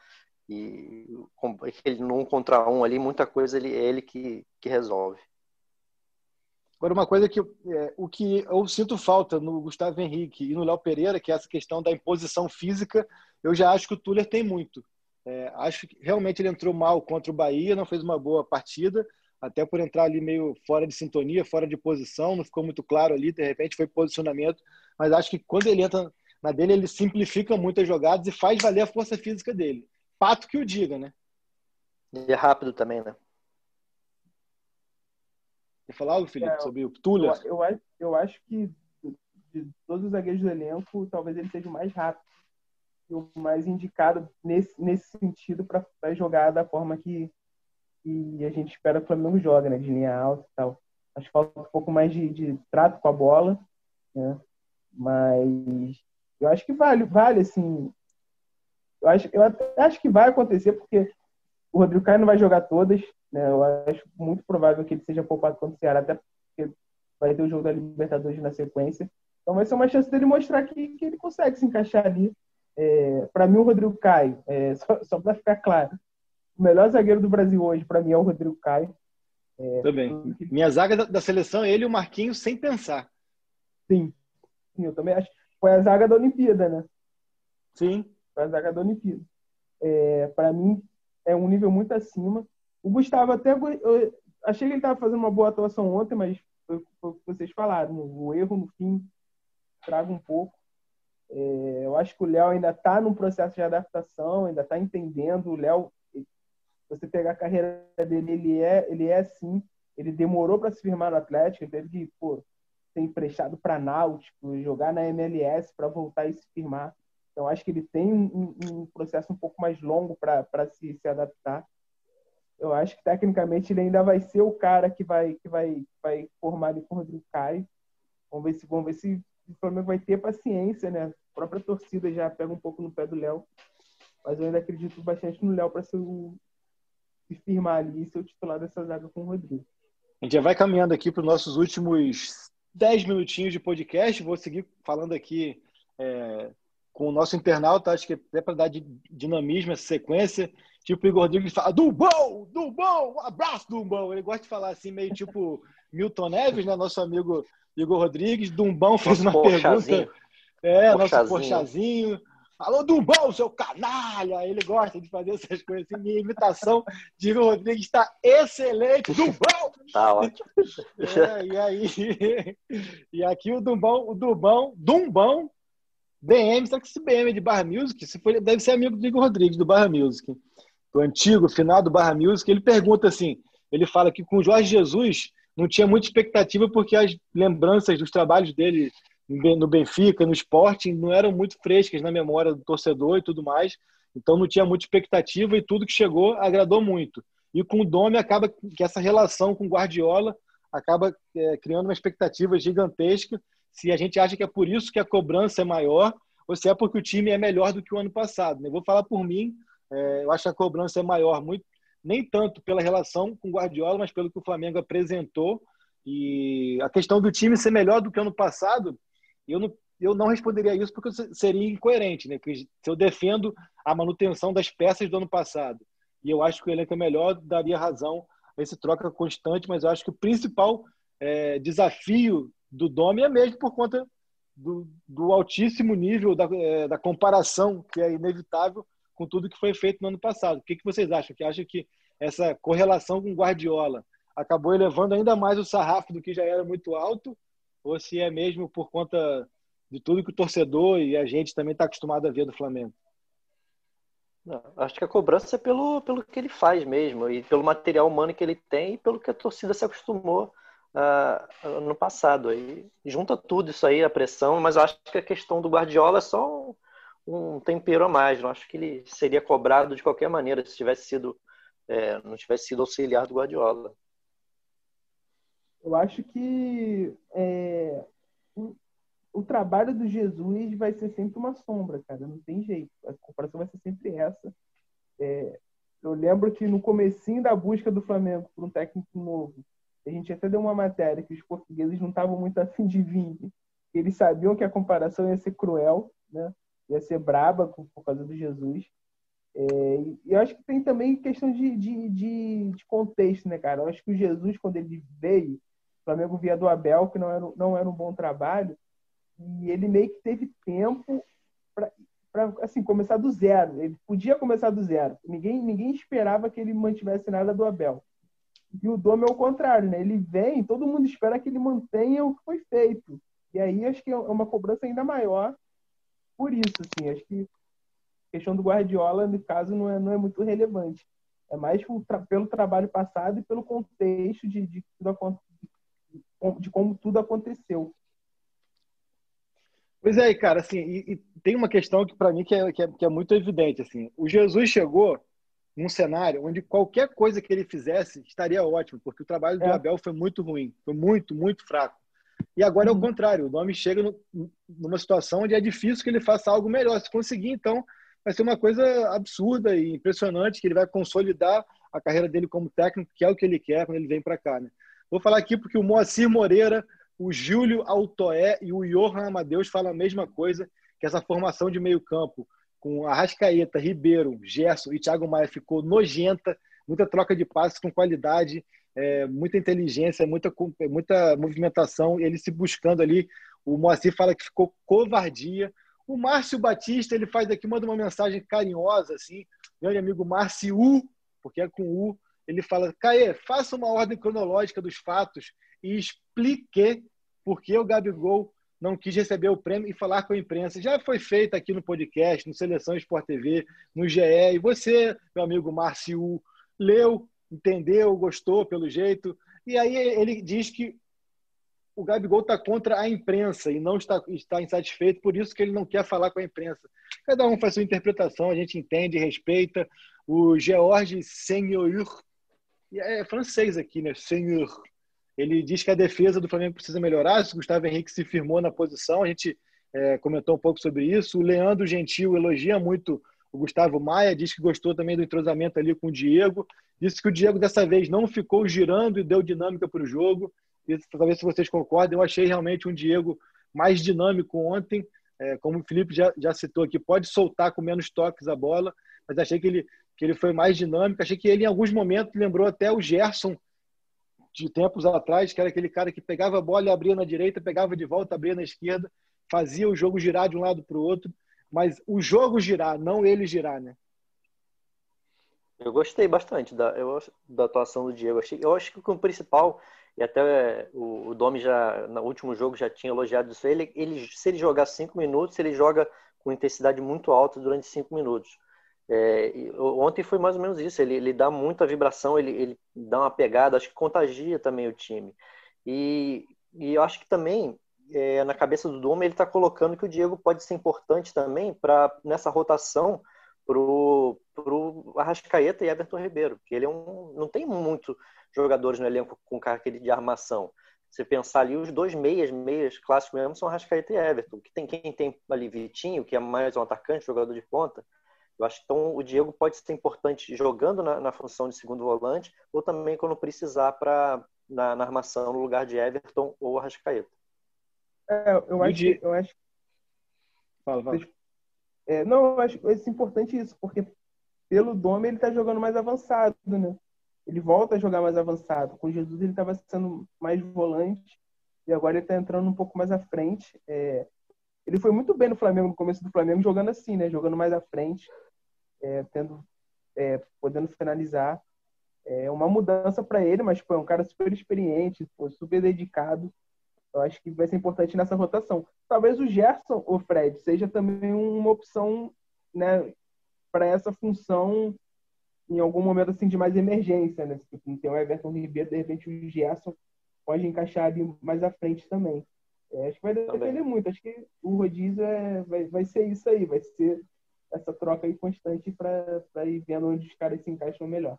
Speaker 2: e ele num contra um ali, muita coisa ele, é ele que, que resolve.
Speaker 1: Agora, uma coisa que é, o que eu sinto falta no Gustavo Henrique e no Léo Pereira, que é essa questão da imposição física, eu já acho que o Tuller tem muito. É, acho que realmente ele entrou mal contra o Bahia, não fez uma boa partida, até por entrar ali meio fora de sintonia, fora de posição, não ficou muito claro ali, de repente foi posicionamento, mas acho que quando ele entra na dele, ele simplifica muitas jogadas e faz valer a força física dele. Pato que o diga, né?
Speaker 2: E é rápido também, né?
Speaker 1: Quer falar algo, Felipe, é, sobre o Tuller?
Speaker 3: Eu, eu, eu acho que de todos os zagueiros do elenco, talvez ele seja o mais rápido e o mais indicado nesse, nesse sentido para jogar da forma que, que a gente espera que o Flamengo joga, né? De linha alta e tal. Acho que falta um pouco mais de, de trato com a bola, né? Mas eu acho que vale, vale assim, eu acho, eu acho que vai acontecer, porque o Rodrigo Caio não vai jogar todas. Né? Eu acho muito provável que ele seja poupado contra o Ceará, até porque vai ter o jogo da Libertadores na sequência. Então vai ser uma chance dele mostrar que, que ele consegue se encaixar ali. É, para mim, o Rodrigo Caio, é, só, só para ficar claro, o melhor zagueiro do Brasil hoje, para mim, é o Rodrigo Caio.
Speaker 1: É, também. Minha zaga da, da, seleção é ele e o Marquinhos sem pensar.
Speaker 3: Sim. Sim, eu também acho. Foi a zaga da Olimpíada, né?
Speaker 1: Sim
Speaker 3: para a zaga da Olimpíada. É, para mim, é um nível muito acima. O Gustavo até. Eu achei que ele estava fazendo uma boa atuação ontem, mas foi, foi o que vocês falaram. O erro no fim traga um pouco. É, eu acho que o Léo ainda está num processo de adaptação, ainda está entendendo. O Léo, você pegar a carreira dele, ele é, ele é assim. Ele demorou para se firmar no Atlético, ele teve que pô, ser emprestado para Náutico, jogar na MLS para voltar e se firmar. Então, acho que ele tem um, um processo um pouco mais longo para se, se adaptar. Eu acho que, tecnicamente, ele ainda vai ser o cara que vai, que vai, vai formar ali com o Rodrigo Caio. Vamos ver se, vamos ver se o Flamengo vai ter paciência, né? A própria torcida já pega um pouco no pé do Léo. Mas eu ainda acredito bastante no Léo para se firmar ali e ser o titular dessa zaga com o Rodrigo.
Speaker 1: A gente já vai caminhando aqui para os nossos últimos 10 minutinhos de podcast. Vou seguir falando aqui é, com o nosso internauta, acho que até para dar dinamismo essa sequência. Tipo, o Igor Rodrigues fala, Dubão, Dubão, um abraço, Dubão. Ele gosta de falar assim, meio tipo Milton Neves, né? Nosso amigo Igor Rodrigues. Dumbão fez uma pergunta. É, nosso porchazinho. Alô, Dumbão, seu canalha! Ele gosta de fazer essas coisas assim. Minha imitação de Igor Rodrigues está excelente. Dumbão!
Speaker 2: Tá ótimo.
Speaker 1: É, e aí, e aqui o Dumbão, o Dumbão, Dumbão, BM, só que esse BM é de Barra Music, se for, deve ser amigo do Igor Rodrigues, do Barra Music, do antigo, final do Barra Music. Ele pergunta assim: ele fala que com o Jorge Jesus não tinha muita expectativa porque as lembranças dos trabalhos dele no Benfica, no Sporting, não eram muito frescas na memória do torcedor e tudo mais. Então não tinha muita expectativa e tudo que chegou agradou muito. E com o Domi acaba que essa relação com o Guardiola acaba é, criando uma expectativa gigantesca. Se a gente acha que é por isso que a cobrança é maior ou se é porque o time é melhor do que o ano passado. Eu vou falar por mim, é, eu acho que a cobrança é maior, muito, nem tanto pela relação com o Guardiola, mas pelo que o Flamengo apresentou. E a questão do time ser melhor do que o ano passado, eu não, eu não responderia isso porque seria incoerente, né? Porque se eu defendo a manutenção das peças do ano passado e eu acho que o elenco é melhor, daria razão a esse troca constante, mas eu acho que o principal é, desafio do Domi é mesmo por conta do, do altíssimo nível da, é, da, comparação que é inevitável com tudo que foi feito no ano passado. O que, que vocês acham? Que acham que essa correlação com Guardiola acabou elevando ainda mais o sarrafo do que já era muito alto ou se é mesmo por conta de tudo que o torcedor e a gente também está acostumado a ver do Flamengo.
Speaker 2: Não, acho que a cobrança é pelo, pelo que ele faz mesmo, e pelo material humano que ele tem, e pelo que a torcida se acostumou uh, no passado. Aí junta tudo isso aí, a pressão, mas acho que a questão do Guardiola é só um, um tempero a mais. Não acho que ele seria cobrado de qualquer maneira se tivesse sido, é, não tivesse sido auxiliar do Guardiola.
Speaker 3: Eu acho que é, o, o, trabalho do Jesus vai ser sempre uma sombra, cara. Não tem jeito. A comparação vai ser sempre essa. É, eu lembro que no comecinho da busca do Flamengo por um técnico novo, a gente até deu uma matéria que os portugueses não estavam muito afim de vir. Eles sabiam que a comparação ia ser cruel, né? ia ser braba por causa do Jesus. É, e eu acho que tem também questão de, de, de, de, contexto, né, cara? Eu acho que o Jesus, quando ele veio, Flamengo via do Abel, que não era, não era um bom trabalho, e ele meio que teve tempo para assim, começar do zero. Ele podia começar do zero. Ninguém, ninguém esperava que ele mantivesse nada do Abel. E o Dome é o contrário, né? Ele vem, todo mundo espera que ele mantenha o que foi feito. E aí acho que é uma cobrança ainda maior por isso, assim. Acho que a questão do Guardiola, no caso, não é, não é muito relevante. É mais pelo trabalho passado e pelo contexto de, de, tudo, de como tudo aconteceu.
Speaker 1: Pois é, cara, assim, e, e tem uma questão que para mim que é, que é, que, é, muito evidente, assim, o Jesus chegou num cenário onde qualquer coisa que ele fizesse estaria ótimo, porque o trabalho do é. Abel foi muito ruim, foi muito, muito fraco. E agora é o uhum. contrário, o nome chega no, numa situação onde é difícil que ele faça algo melhor. Se conseguir, então, vai ser uma coisa absurda e impressionante que ele vai consolidar a carreira dele como técnico, que é o que ele quer quando ele vem para cá, né? Vou falar aqui porque o Moacir Moreira, o Júlio Altoé e o Johan Amadeus falam a mesma coisa, que essa formação de meio campo com Arrascaeta, Ribeiro, Gerson e Thiago Maia ficou nojenta, muita troca de passes com qualidade, é, muita inteligência, muita, muita movimentação, ele se buscando ali. O Moacir fala que ficou covardia. O Márcio Batista, ele faz aqui, manda uma mensagem carinhosa, assim, grande amigo Márcio, porque é com U, ele fala: Caê, faça uma ordem cronológica dos fatos e explique por que o Gabigol não quis receber o prêmio e falar com a imprensa. Já foi feito aqui no podcast, no Seleção Sport TV, no GE, e você, meu amigo Márcio, leu, entendeu, gostou pelo jeito. E aí ele diz que o Gabigol está contra a imprensa e não está, está insatisfeito, por isso que ele não quer falar com a imprensa. Cada um faz sua interpretação, a gente entende, respeita. O George Senhor é francês aqui, né? Senhor. Ele diz que a defesa do Flamengo precisa melhorar. O Gustavo Henrique se firmou na posição. A gente é, comentou um pouco sobre isso. O Leandro Gentil elogia muito o Gustavo Maia, diz que gostou também do entrosamento ali com o Diego. Disse que o Diego dessa vez não ficou girando e deu dinâmica para o jogo. Talvez se vocês concordem, eu achei realmente um Diego mais dinâmico ontem. É, como o Felipe já, já citou aqui, pode soltar com menos toques a bola, mas achei que ele que ele foi mais dinâmico. Achei que ele, em alguns momentos, lembrou até o Gerson de tempos atrás, que era aquele cara que pegava a bola e abria na direita, pegava de volta, abria na esquerda, fazia o jogo girar de um lado para o outro. mas o jogo girar, não ele girar, né?
Speaker 2: Eu gostei bastante da, eu, da atuação do Diego. Eu, acho que o principal, e até o, o Domi já, no último jogo, já tinha elogiado isso, ele, ele, se ele jogar cinco minutos, ele joga com intensidade muito alta durante cinco minutos. É, ontem foi mais ou menos isso. Ele, ele dá muita vibração, ele, ele, dá uma pegada, acho que contagia também o time. E, e eu acho que também é, na cabeça do Doma ele está colocando que o Diego pode ser importante também para nessa rotação pro pro Arrascaeta e Everton Ribeiro, que ele é um, não tem muito jogadores no elenco com característica de armação. Você pensar ali, os dois meias, meias clássicos mesmo, são Arrascaeta e Everton. Que tem quem tem ali Vitinho, que é mais um atacante, jogador de ponta, eu acho que então, o Diego pode ser importante jogando na, na função de segundo volante ou também quando precisar para na, na, armação no lugar de Everton ou Arrascaeta.
Speaker 3: É, eu acho, que, eu acho.
Speaker 1: Fala, fala.
Speaker 3: É, não, eu acho é importante isso, porque pelo Dome ele está jogando mais avançado, né? Ele volta a jogar mais avançado. Com Jesus ele estava sendo mais volante e agora ele está entrando um pouco mais à frente. É, ele foi muito bem no Flamengo, no começo do Flamengo, jogando assim, né? Jogando mais à frente é, tendo, é, podendo finalizar. É uma mudança para ele, mas pô, é um cara super experiente, pô, super dedicado. Eu acho que vai ser importante nessa rotação. Talvez o Gerson, o Fred, seja também uma opção né, para essa função em algum momento assim de mais emergência, né? Se tem o Everton Ribeiro, de repente o Gerson pode encaixar ali mais à frente também. É, acho que vai depender também. muito. Acho que o rodízio é, vai, vai ser isso aí, vai ser essa troca aí constante para ir vendo onde os caras se encaixam melhor.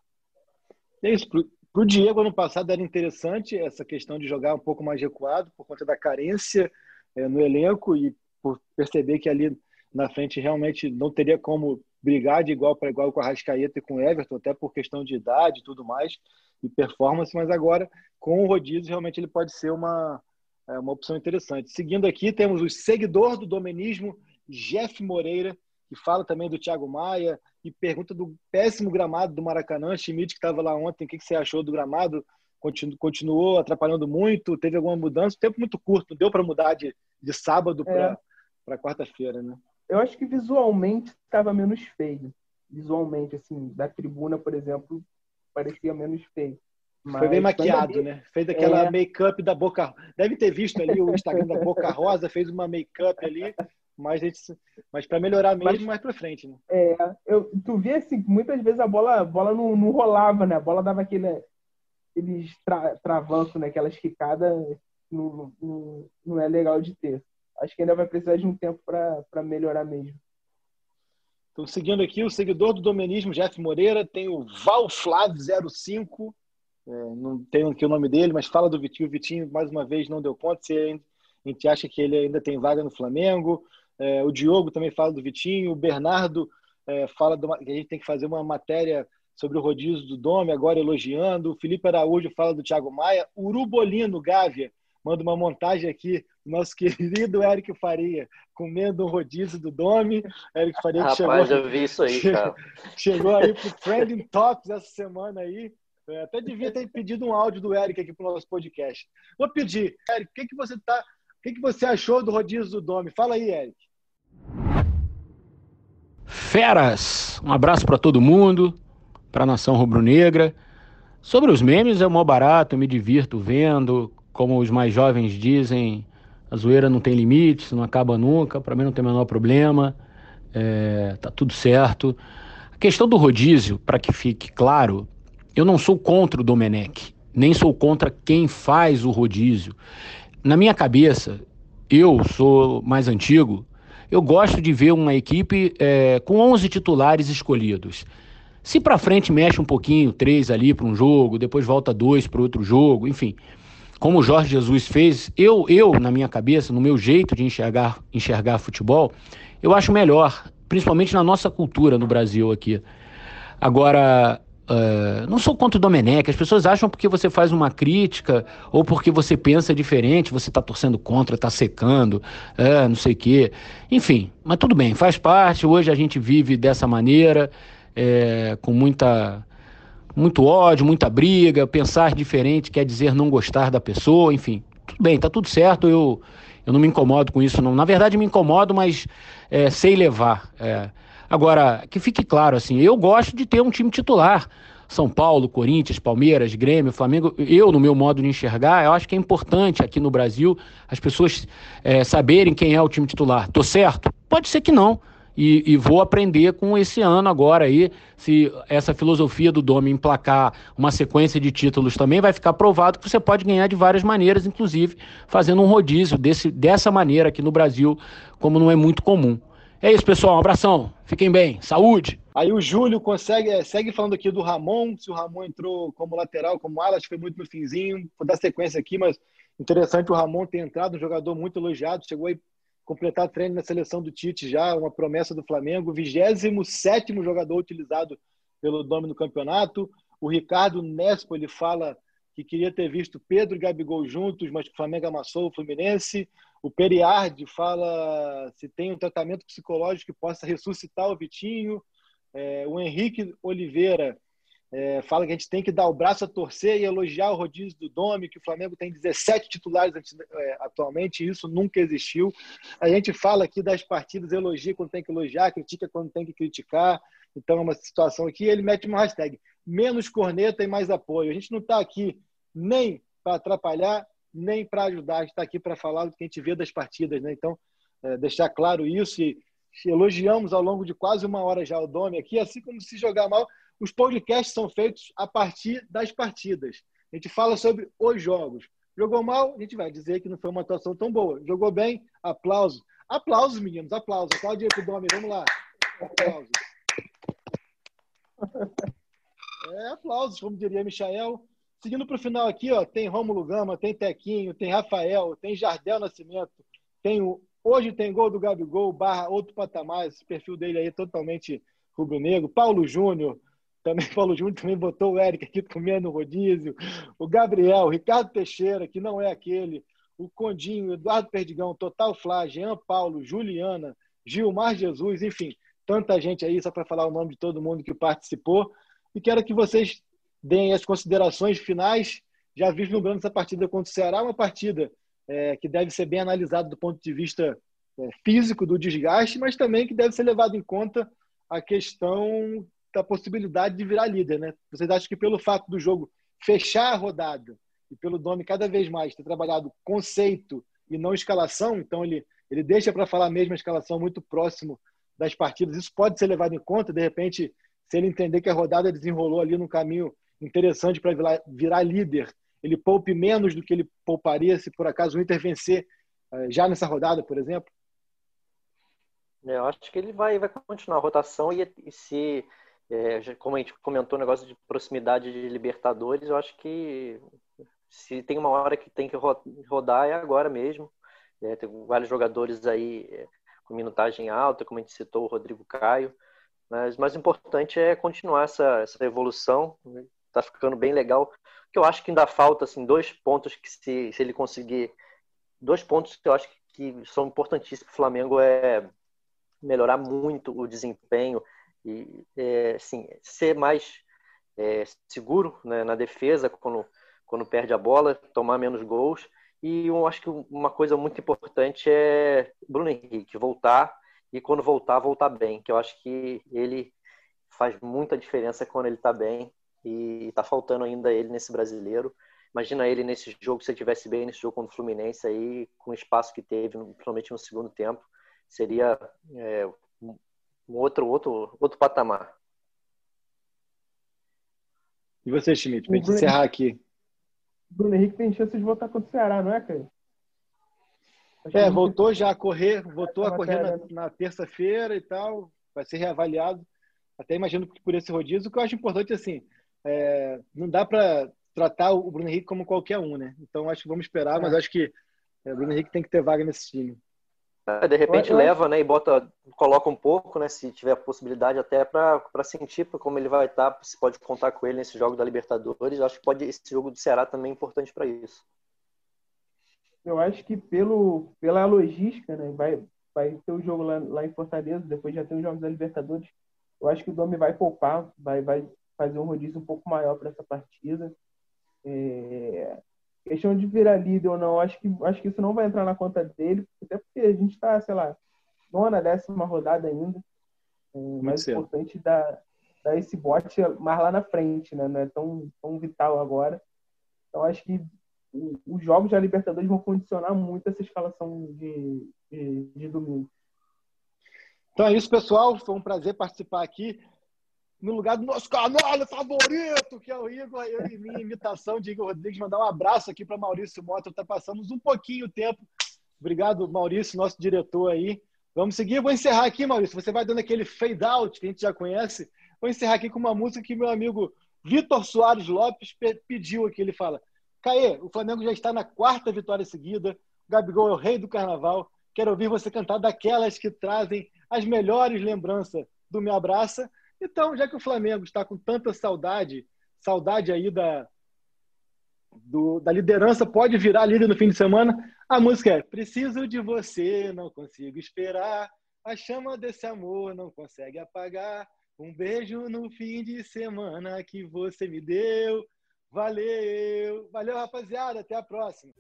Speaker 1: É isso. Para o Diego, ano passado era interessante essa questão de jogar um pouco mais recuado por conta da carência é, no elenco e por perceber que ali na frente realmente não teria como brigar de igual para igual com a Rascaeta e com o Everton, até por questão de idade e tudo mais, e performance, mas agora com o rodízio realmente ele pode ser uma, é, uma opção interessante. Seguindo aqui, temos o seguidor do domenismo, Jeff Moreira, que fala também do Thiago Maia e pergunta do péssimo gramado do Maracanã. Schmidt, que estava lá ontem, o que, você achou do gramado? Continu, continuou atrapalhando muito? Teve alguma mudança? Tempo muito curto, deu para mudar de, de sábado é. para quarta-feira, né?
Speaker 3: Eu acho que visualmente estava menos feio. Visualmente, assim, da tribuna, por exemplo, parecia menos feio.
Speaker 1: Mas Foi bem maquiado, né? Fez aquela é... make-up da Boca. Deve ter visto ali o Instagram da Boca Rosa, fez uma make-up ali mas, mas para melhorar mesmo mas, mais para frente, né?
Speaker 3: É, eu, tu vê assim, muitas vezes a bola, a bola não, não rolava, né? A bola dava aquele, aqueles tra, né? Aquela esticada não, não, não é legal de ter. Acho que ainda vai precisar de um tempo para melhorar mesmo.
Speaker 1: Então, seguindo aqui, o seguidor do domenismo, Jeff Moreira, tem o Valflav05, é, não tenho aqui o nome dele, mas fala do Vitinho. O Vitinho, mais uma vez, não deu conta. Se a gente acha que ele ainda tem vaga no Flamengo. É, o Diogo também fala do Vitinho, o Bernardo é, fala do, que a gente tem que fazer uma matéria sobre o rodízio do Dome, agora elogiando. O Felipe Araújo fala do Thiago Maia. O Urubolino Gávea manda uma montagem aqui do nosso querido Eric Faria comendo um rodízio do Dome. Eric Faria
Speaker 2: que Rapaz, chegou, eu vi isso aí, cara.
Speaker 1: Chegou aí pro Trending Tops essa semana aí. Eu até devia ter pedido um áudio do Eric aqui para o nosso podcast. Vou pedir. Eric, o que, que você tá, o que, que você achou do rodízio do Dome? Fala aí, Eric.
Speaker 4: Feras! Um abraço para todo mundo, para a nação rubro-negra. Sobre os memes é mó barato, me divirto vendo, como os mais jovens dizem, a zoeira não tem limites, não acaba nunca, para mim não tem o menor problema, é, tá tudo certo. A questão do rodízio, para que fique claro, eu não sou contra o Domenech, nem sou contra quem faz o rodízio. Na minha cabeça, eu sou mais antigo, eu gosto de ver uma equipe é, com 11 titulares escolhidos. Se para frente mexe um pouquinho, três ali para um jogo, depois volta dois para outro jogo, enfim. Como o Jorge Jesus fez, eu, eu na minha cabeça, no meu jeito de enxergar, enxergar futebol, eu acho melhor, principalmente na nossa cultura no Brasil aqui. Agora, Uh, não sou contra o Domenech, as pessoas acham porque você faz uma crítica ou porque você pensa diferente, você está torcendo contra, está secando, uh, não sei o quê. Enfim, mas tudo bem, faz parte. Hoje a gente vive dessa maneira, é, com muita, muito ódio, muita briga. Pensar diferente quer dizer não gostar da pessoa, enfim. Tudo bem, tá tudo certo. Eu, Eu não me incomodo com isso, não. Na verdade, me incomodo, mas é, sei levar. É. Agora, que fique claro, assim, eu gosto de ter um time titular. São Paulo, Corinthians, Palmeiras, Grêmio, Flamengo. Eu, no meu modo de enxergar, eu acho que é importante aqui no Brasil as pessoas é, saberem quem é o time titular. Tô certo? Pode ser que não. E, e, vou aprender com esse ano agora aí, se essa filosofia do Domi emplacar uma sequência de títulos também, vai ficar provado que você pode ganhar de várias maneiras, inclusive fazendo um rodízio desse, dessa maneira aqui no Brasil, como não é muito comum. É isso, pessoal. Um abração. Fiquem bem. Saúde.
Speaker 1: Aí o Júlio consegue, é, segue falando aqui do Ramon, se o Ramon entrou como lateral, como ala, acho que foi muito no finzinho. Vou dar sequência aqui, mas interessante o Ramon ter entrado, um jogador muito elogiado, chegou a completar treino na seleção do Tite já, uma promessa do Flamengo, 27 jogador utilizado pelo nome no campeonato. O Ricardo Nespo, ele fala que queria ter visto Pedro e Gabigol juntos, mas o Flamengo amassou o Fluminense. O Periardi fala se tem um tratamento psicológico que possa ressuscitar o Vitinho. É, o Henrique Oliveira é, fala que a gente tem que dar o braço a torcer e elogiar o rodízio do Domi, que o Flamengo tem 17 titulares é, atualmente, e isso nunca existiu. A gente fala aqui das partidas, elogia quando tem que elogiar, critica quando tem que criticar. Então é uma situação aqui, ele mete uma hashtag, menos corneta e mais apoio. A gente não está aqui nem para atrapalhar, nem para ajudar. A gente está aqui para falar do que a gente vê das partidas, né? Então, é, deixar claro isso e elogiamos ao longo de quase uma hora já o Domi aqui, assim como se jogar mal. Os podcasts são feitos a partir das partidas. A gente fala sobre os jogos. Jogou mal, a gente vai dizer que não foi uma atuação tão boa. Jogou bem, aplauso. Aplausos, meninos, aplausos. Aplaude aí pro Domi, vamos lá. Aplausos. É, aplausos, como diria Michael. Seguindo para o final aqui, ó, tem Rômulo Gama, tem Tequinho, tem Rafael, tem Jardel Nascimento, tem o, hoje tem gol do Gabigol, barra outro patamar, esse perfil dele aí é totalmente rubro-negro. Paulo Júnior, também Paulo Júnior também botou o Eric aqui comendo rodízio. O Gabriel, Ricardo Teixeira, que não é aquele, o Condinho, Eduardo Perdigão, Total Flá, Jean Paulo, Juliana, Gilmar Jesus, enfim, tanta gente aí, só para falar o nome de todo mundo que participou. E quero que vocês deem as considerações finais, já vislumbrando essa partida contra o Ceará, uma partida é, que deve ser bem analisada do ponto de vista é, físico do desgaste, mas também que deve ser levado em conta a questão da possibilidade de virar líder. Né? Vocês acham que pelo fato do jogo fechar a rodada e pelo Domi cada vez mais ter trabalhado conceito e não escalação, então ele, ele deixa para falar mesmo a escalação muito próximo das partidas, isso pode ser levado em conta, de repente, se ele entender que a rodada desenrolou ali no caminho interessante para virar, virar, líder. Ele poupe menos do que ele pouparia se por acaso o Inter vencer uh, já nessa rodada, por exemplo?
Speaker 2: É, eu acho que ele vai, vai continuar a rotação e, e se, é, como a gente comentou, o negócio de proximidade de Libertadores, eu acho que se tem uma hora que tem que rodar é agora mesmo. É, tem vários jogadores aí é, com minutagem alta, como a gente citou, o Rodrigo Caio. Mas o mais importante é continuar essa, essa evolução. Tá ficando bem legal. Que eu acho que ainda falta assim dois pontos que se, se ele conseguir dois pontos que eu acho que são importantíssimos para o Flamengo é melhorar muito o desempenho e é, assim, ser mais é, seguro né, na defesa quando, quando perde a bola, tomar menos gols. E eu acho que uma coisa muito importante é Bruno Henrique voltar e quando voltar, voltar bem, que eu acho que ele faz muita diferença quando ele está bem e tá faltando ainda ele nesse brasileiro. Imagina ele nesse jogo, se ele tivesse bem nesse jogo contra o Fluminense aí, com o espaço que teve, principalmente no segundo tempo, seria é, um outro, outro, outro patamar.
Speaker 1: E você, Schmidt, para gente encerrar aqui.
Speaker 3: Bruno Henrique tem chance de voltar contra o Ceará, não é, Caio?
Speaker 1: É, voltou já a correr, voltou a correr na, na terça-feira e tal, vai ser reavaliado. Até imagino que por esse rodízio, o que eu acho importante, assim, é, não dá para tratar o Bruno Henrique como qualquer um, né? Então acho que vamos esperar, é. mas acho que é, o Bruno Henrique tem que ter vaga nesse time.
Speaker 2: É, de repente leva, né, e bota, coloca um pouco, né, se tiver a possibilidade até para sentir como ele vai estar, tá, se pode contar com ele nesse jogo da Libertadores. Acho que pode esse jogo do Ceará também é importante para isso.
Speaker 3: Eu acho que pelo pela logística, né, vai vai ter o jogo lá, lá em Fortaleza, depois já tem os jogos da Libertadores. Eu acho que o Domi vai poupar, vai vai fazer um rodízio um pouco maior para essa partida. É, questão de virar líder ou não, acho que, acho que isso não vai entrar na conta dele, até porque a gente está, sei lá, nona, décima rodada ainda. É mais
Speaker 1: cedo.
Speaker 3: importante dar, dar esse bote mais lá na frente, né? Não é tão, tão vital agora. Então acho que o- os jogos da Libertadores vão condicionar muito essa escalação de, de, de domingo.
Speaker 1: Então é isso, pessoal. Foi um prazer participar aqui no lugar do nosso canalha favorito, que é o Igor. Eu e minha imitação de Igor Rodrigues. Mandar um abraço aqui para Maurício Mota. Tá passamos um pouquinho o tempo. Obrigado, Maurício, nosso diretor aí. Vamos seguir. Vou encerrar aqui, Maurício. Você vai dando aquele fade out que a gente já conhece. Vou encerrar aqui com uma música que meu amigo Vitor Soares Lopes pe- pediu aqui. Ele fala: Caê, o Flamengo já está na quarta vitória seguida. O Gabigol é o rei do carnaval. Quero ouvir você cantar daquelas que trazem as melhores lembranças do Me Abraça. Então, já que o Flamengo está com tanta saudade, saudade aí da, do- da liderança, pode virar líder no fim de semana, a música é Preciso de você, não consigo esperar. A chama desse amor não consegue apagar. Um beijo no fim de semana que você me deu. Valeu! Valeu, rapaziada. Até a próxima.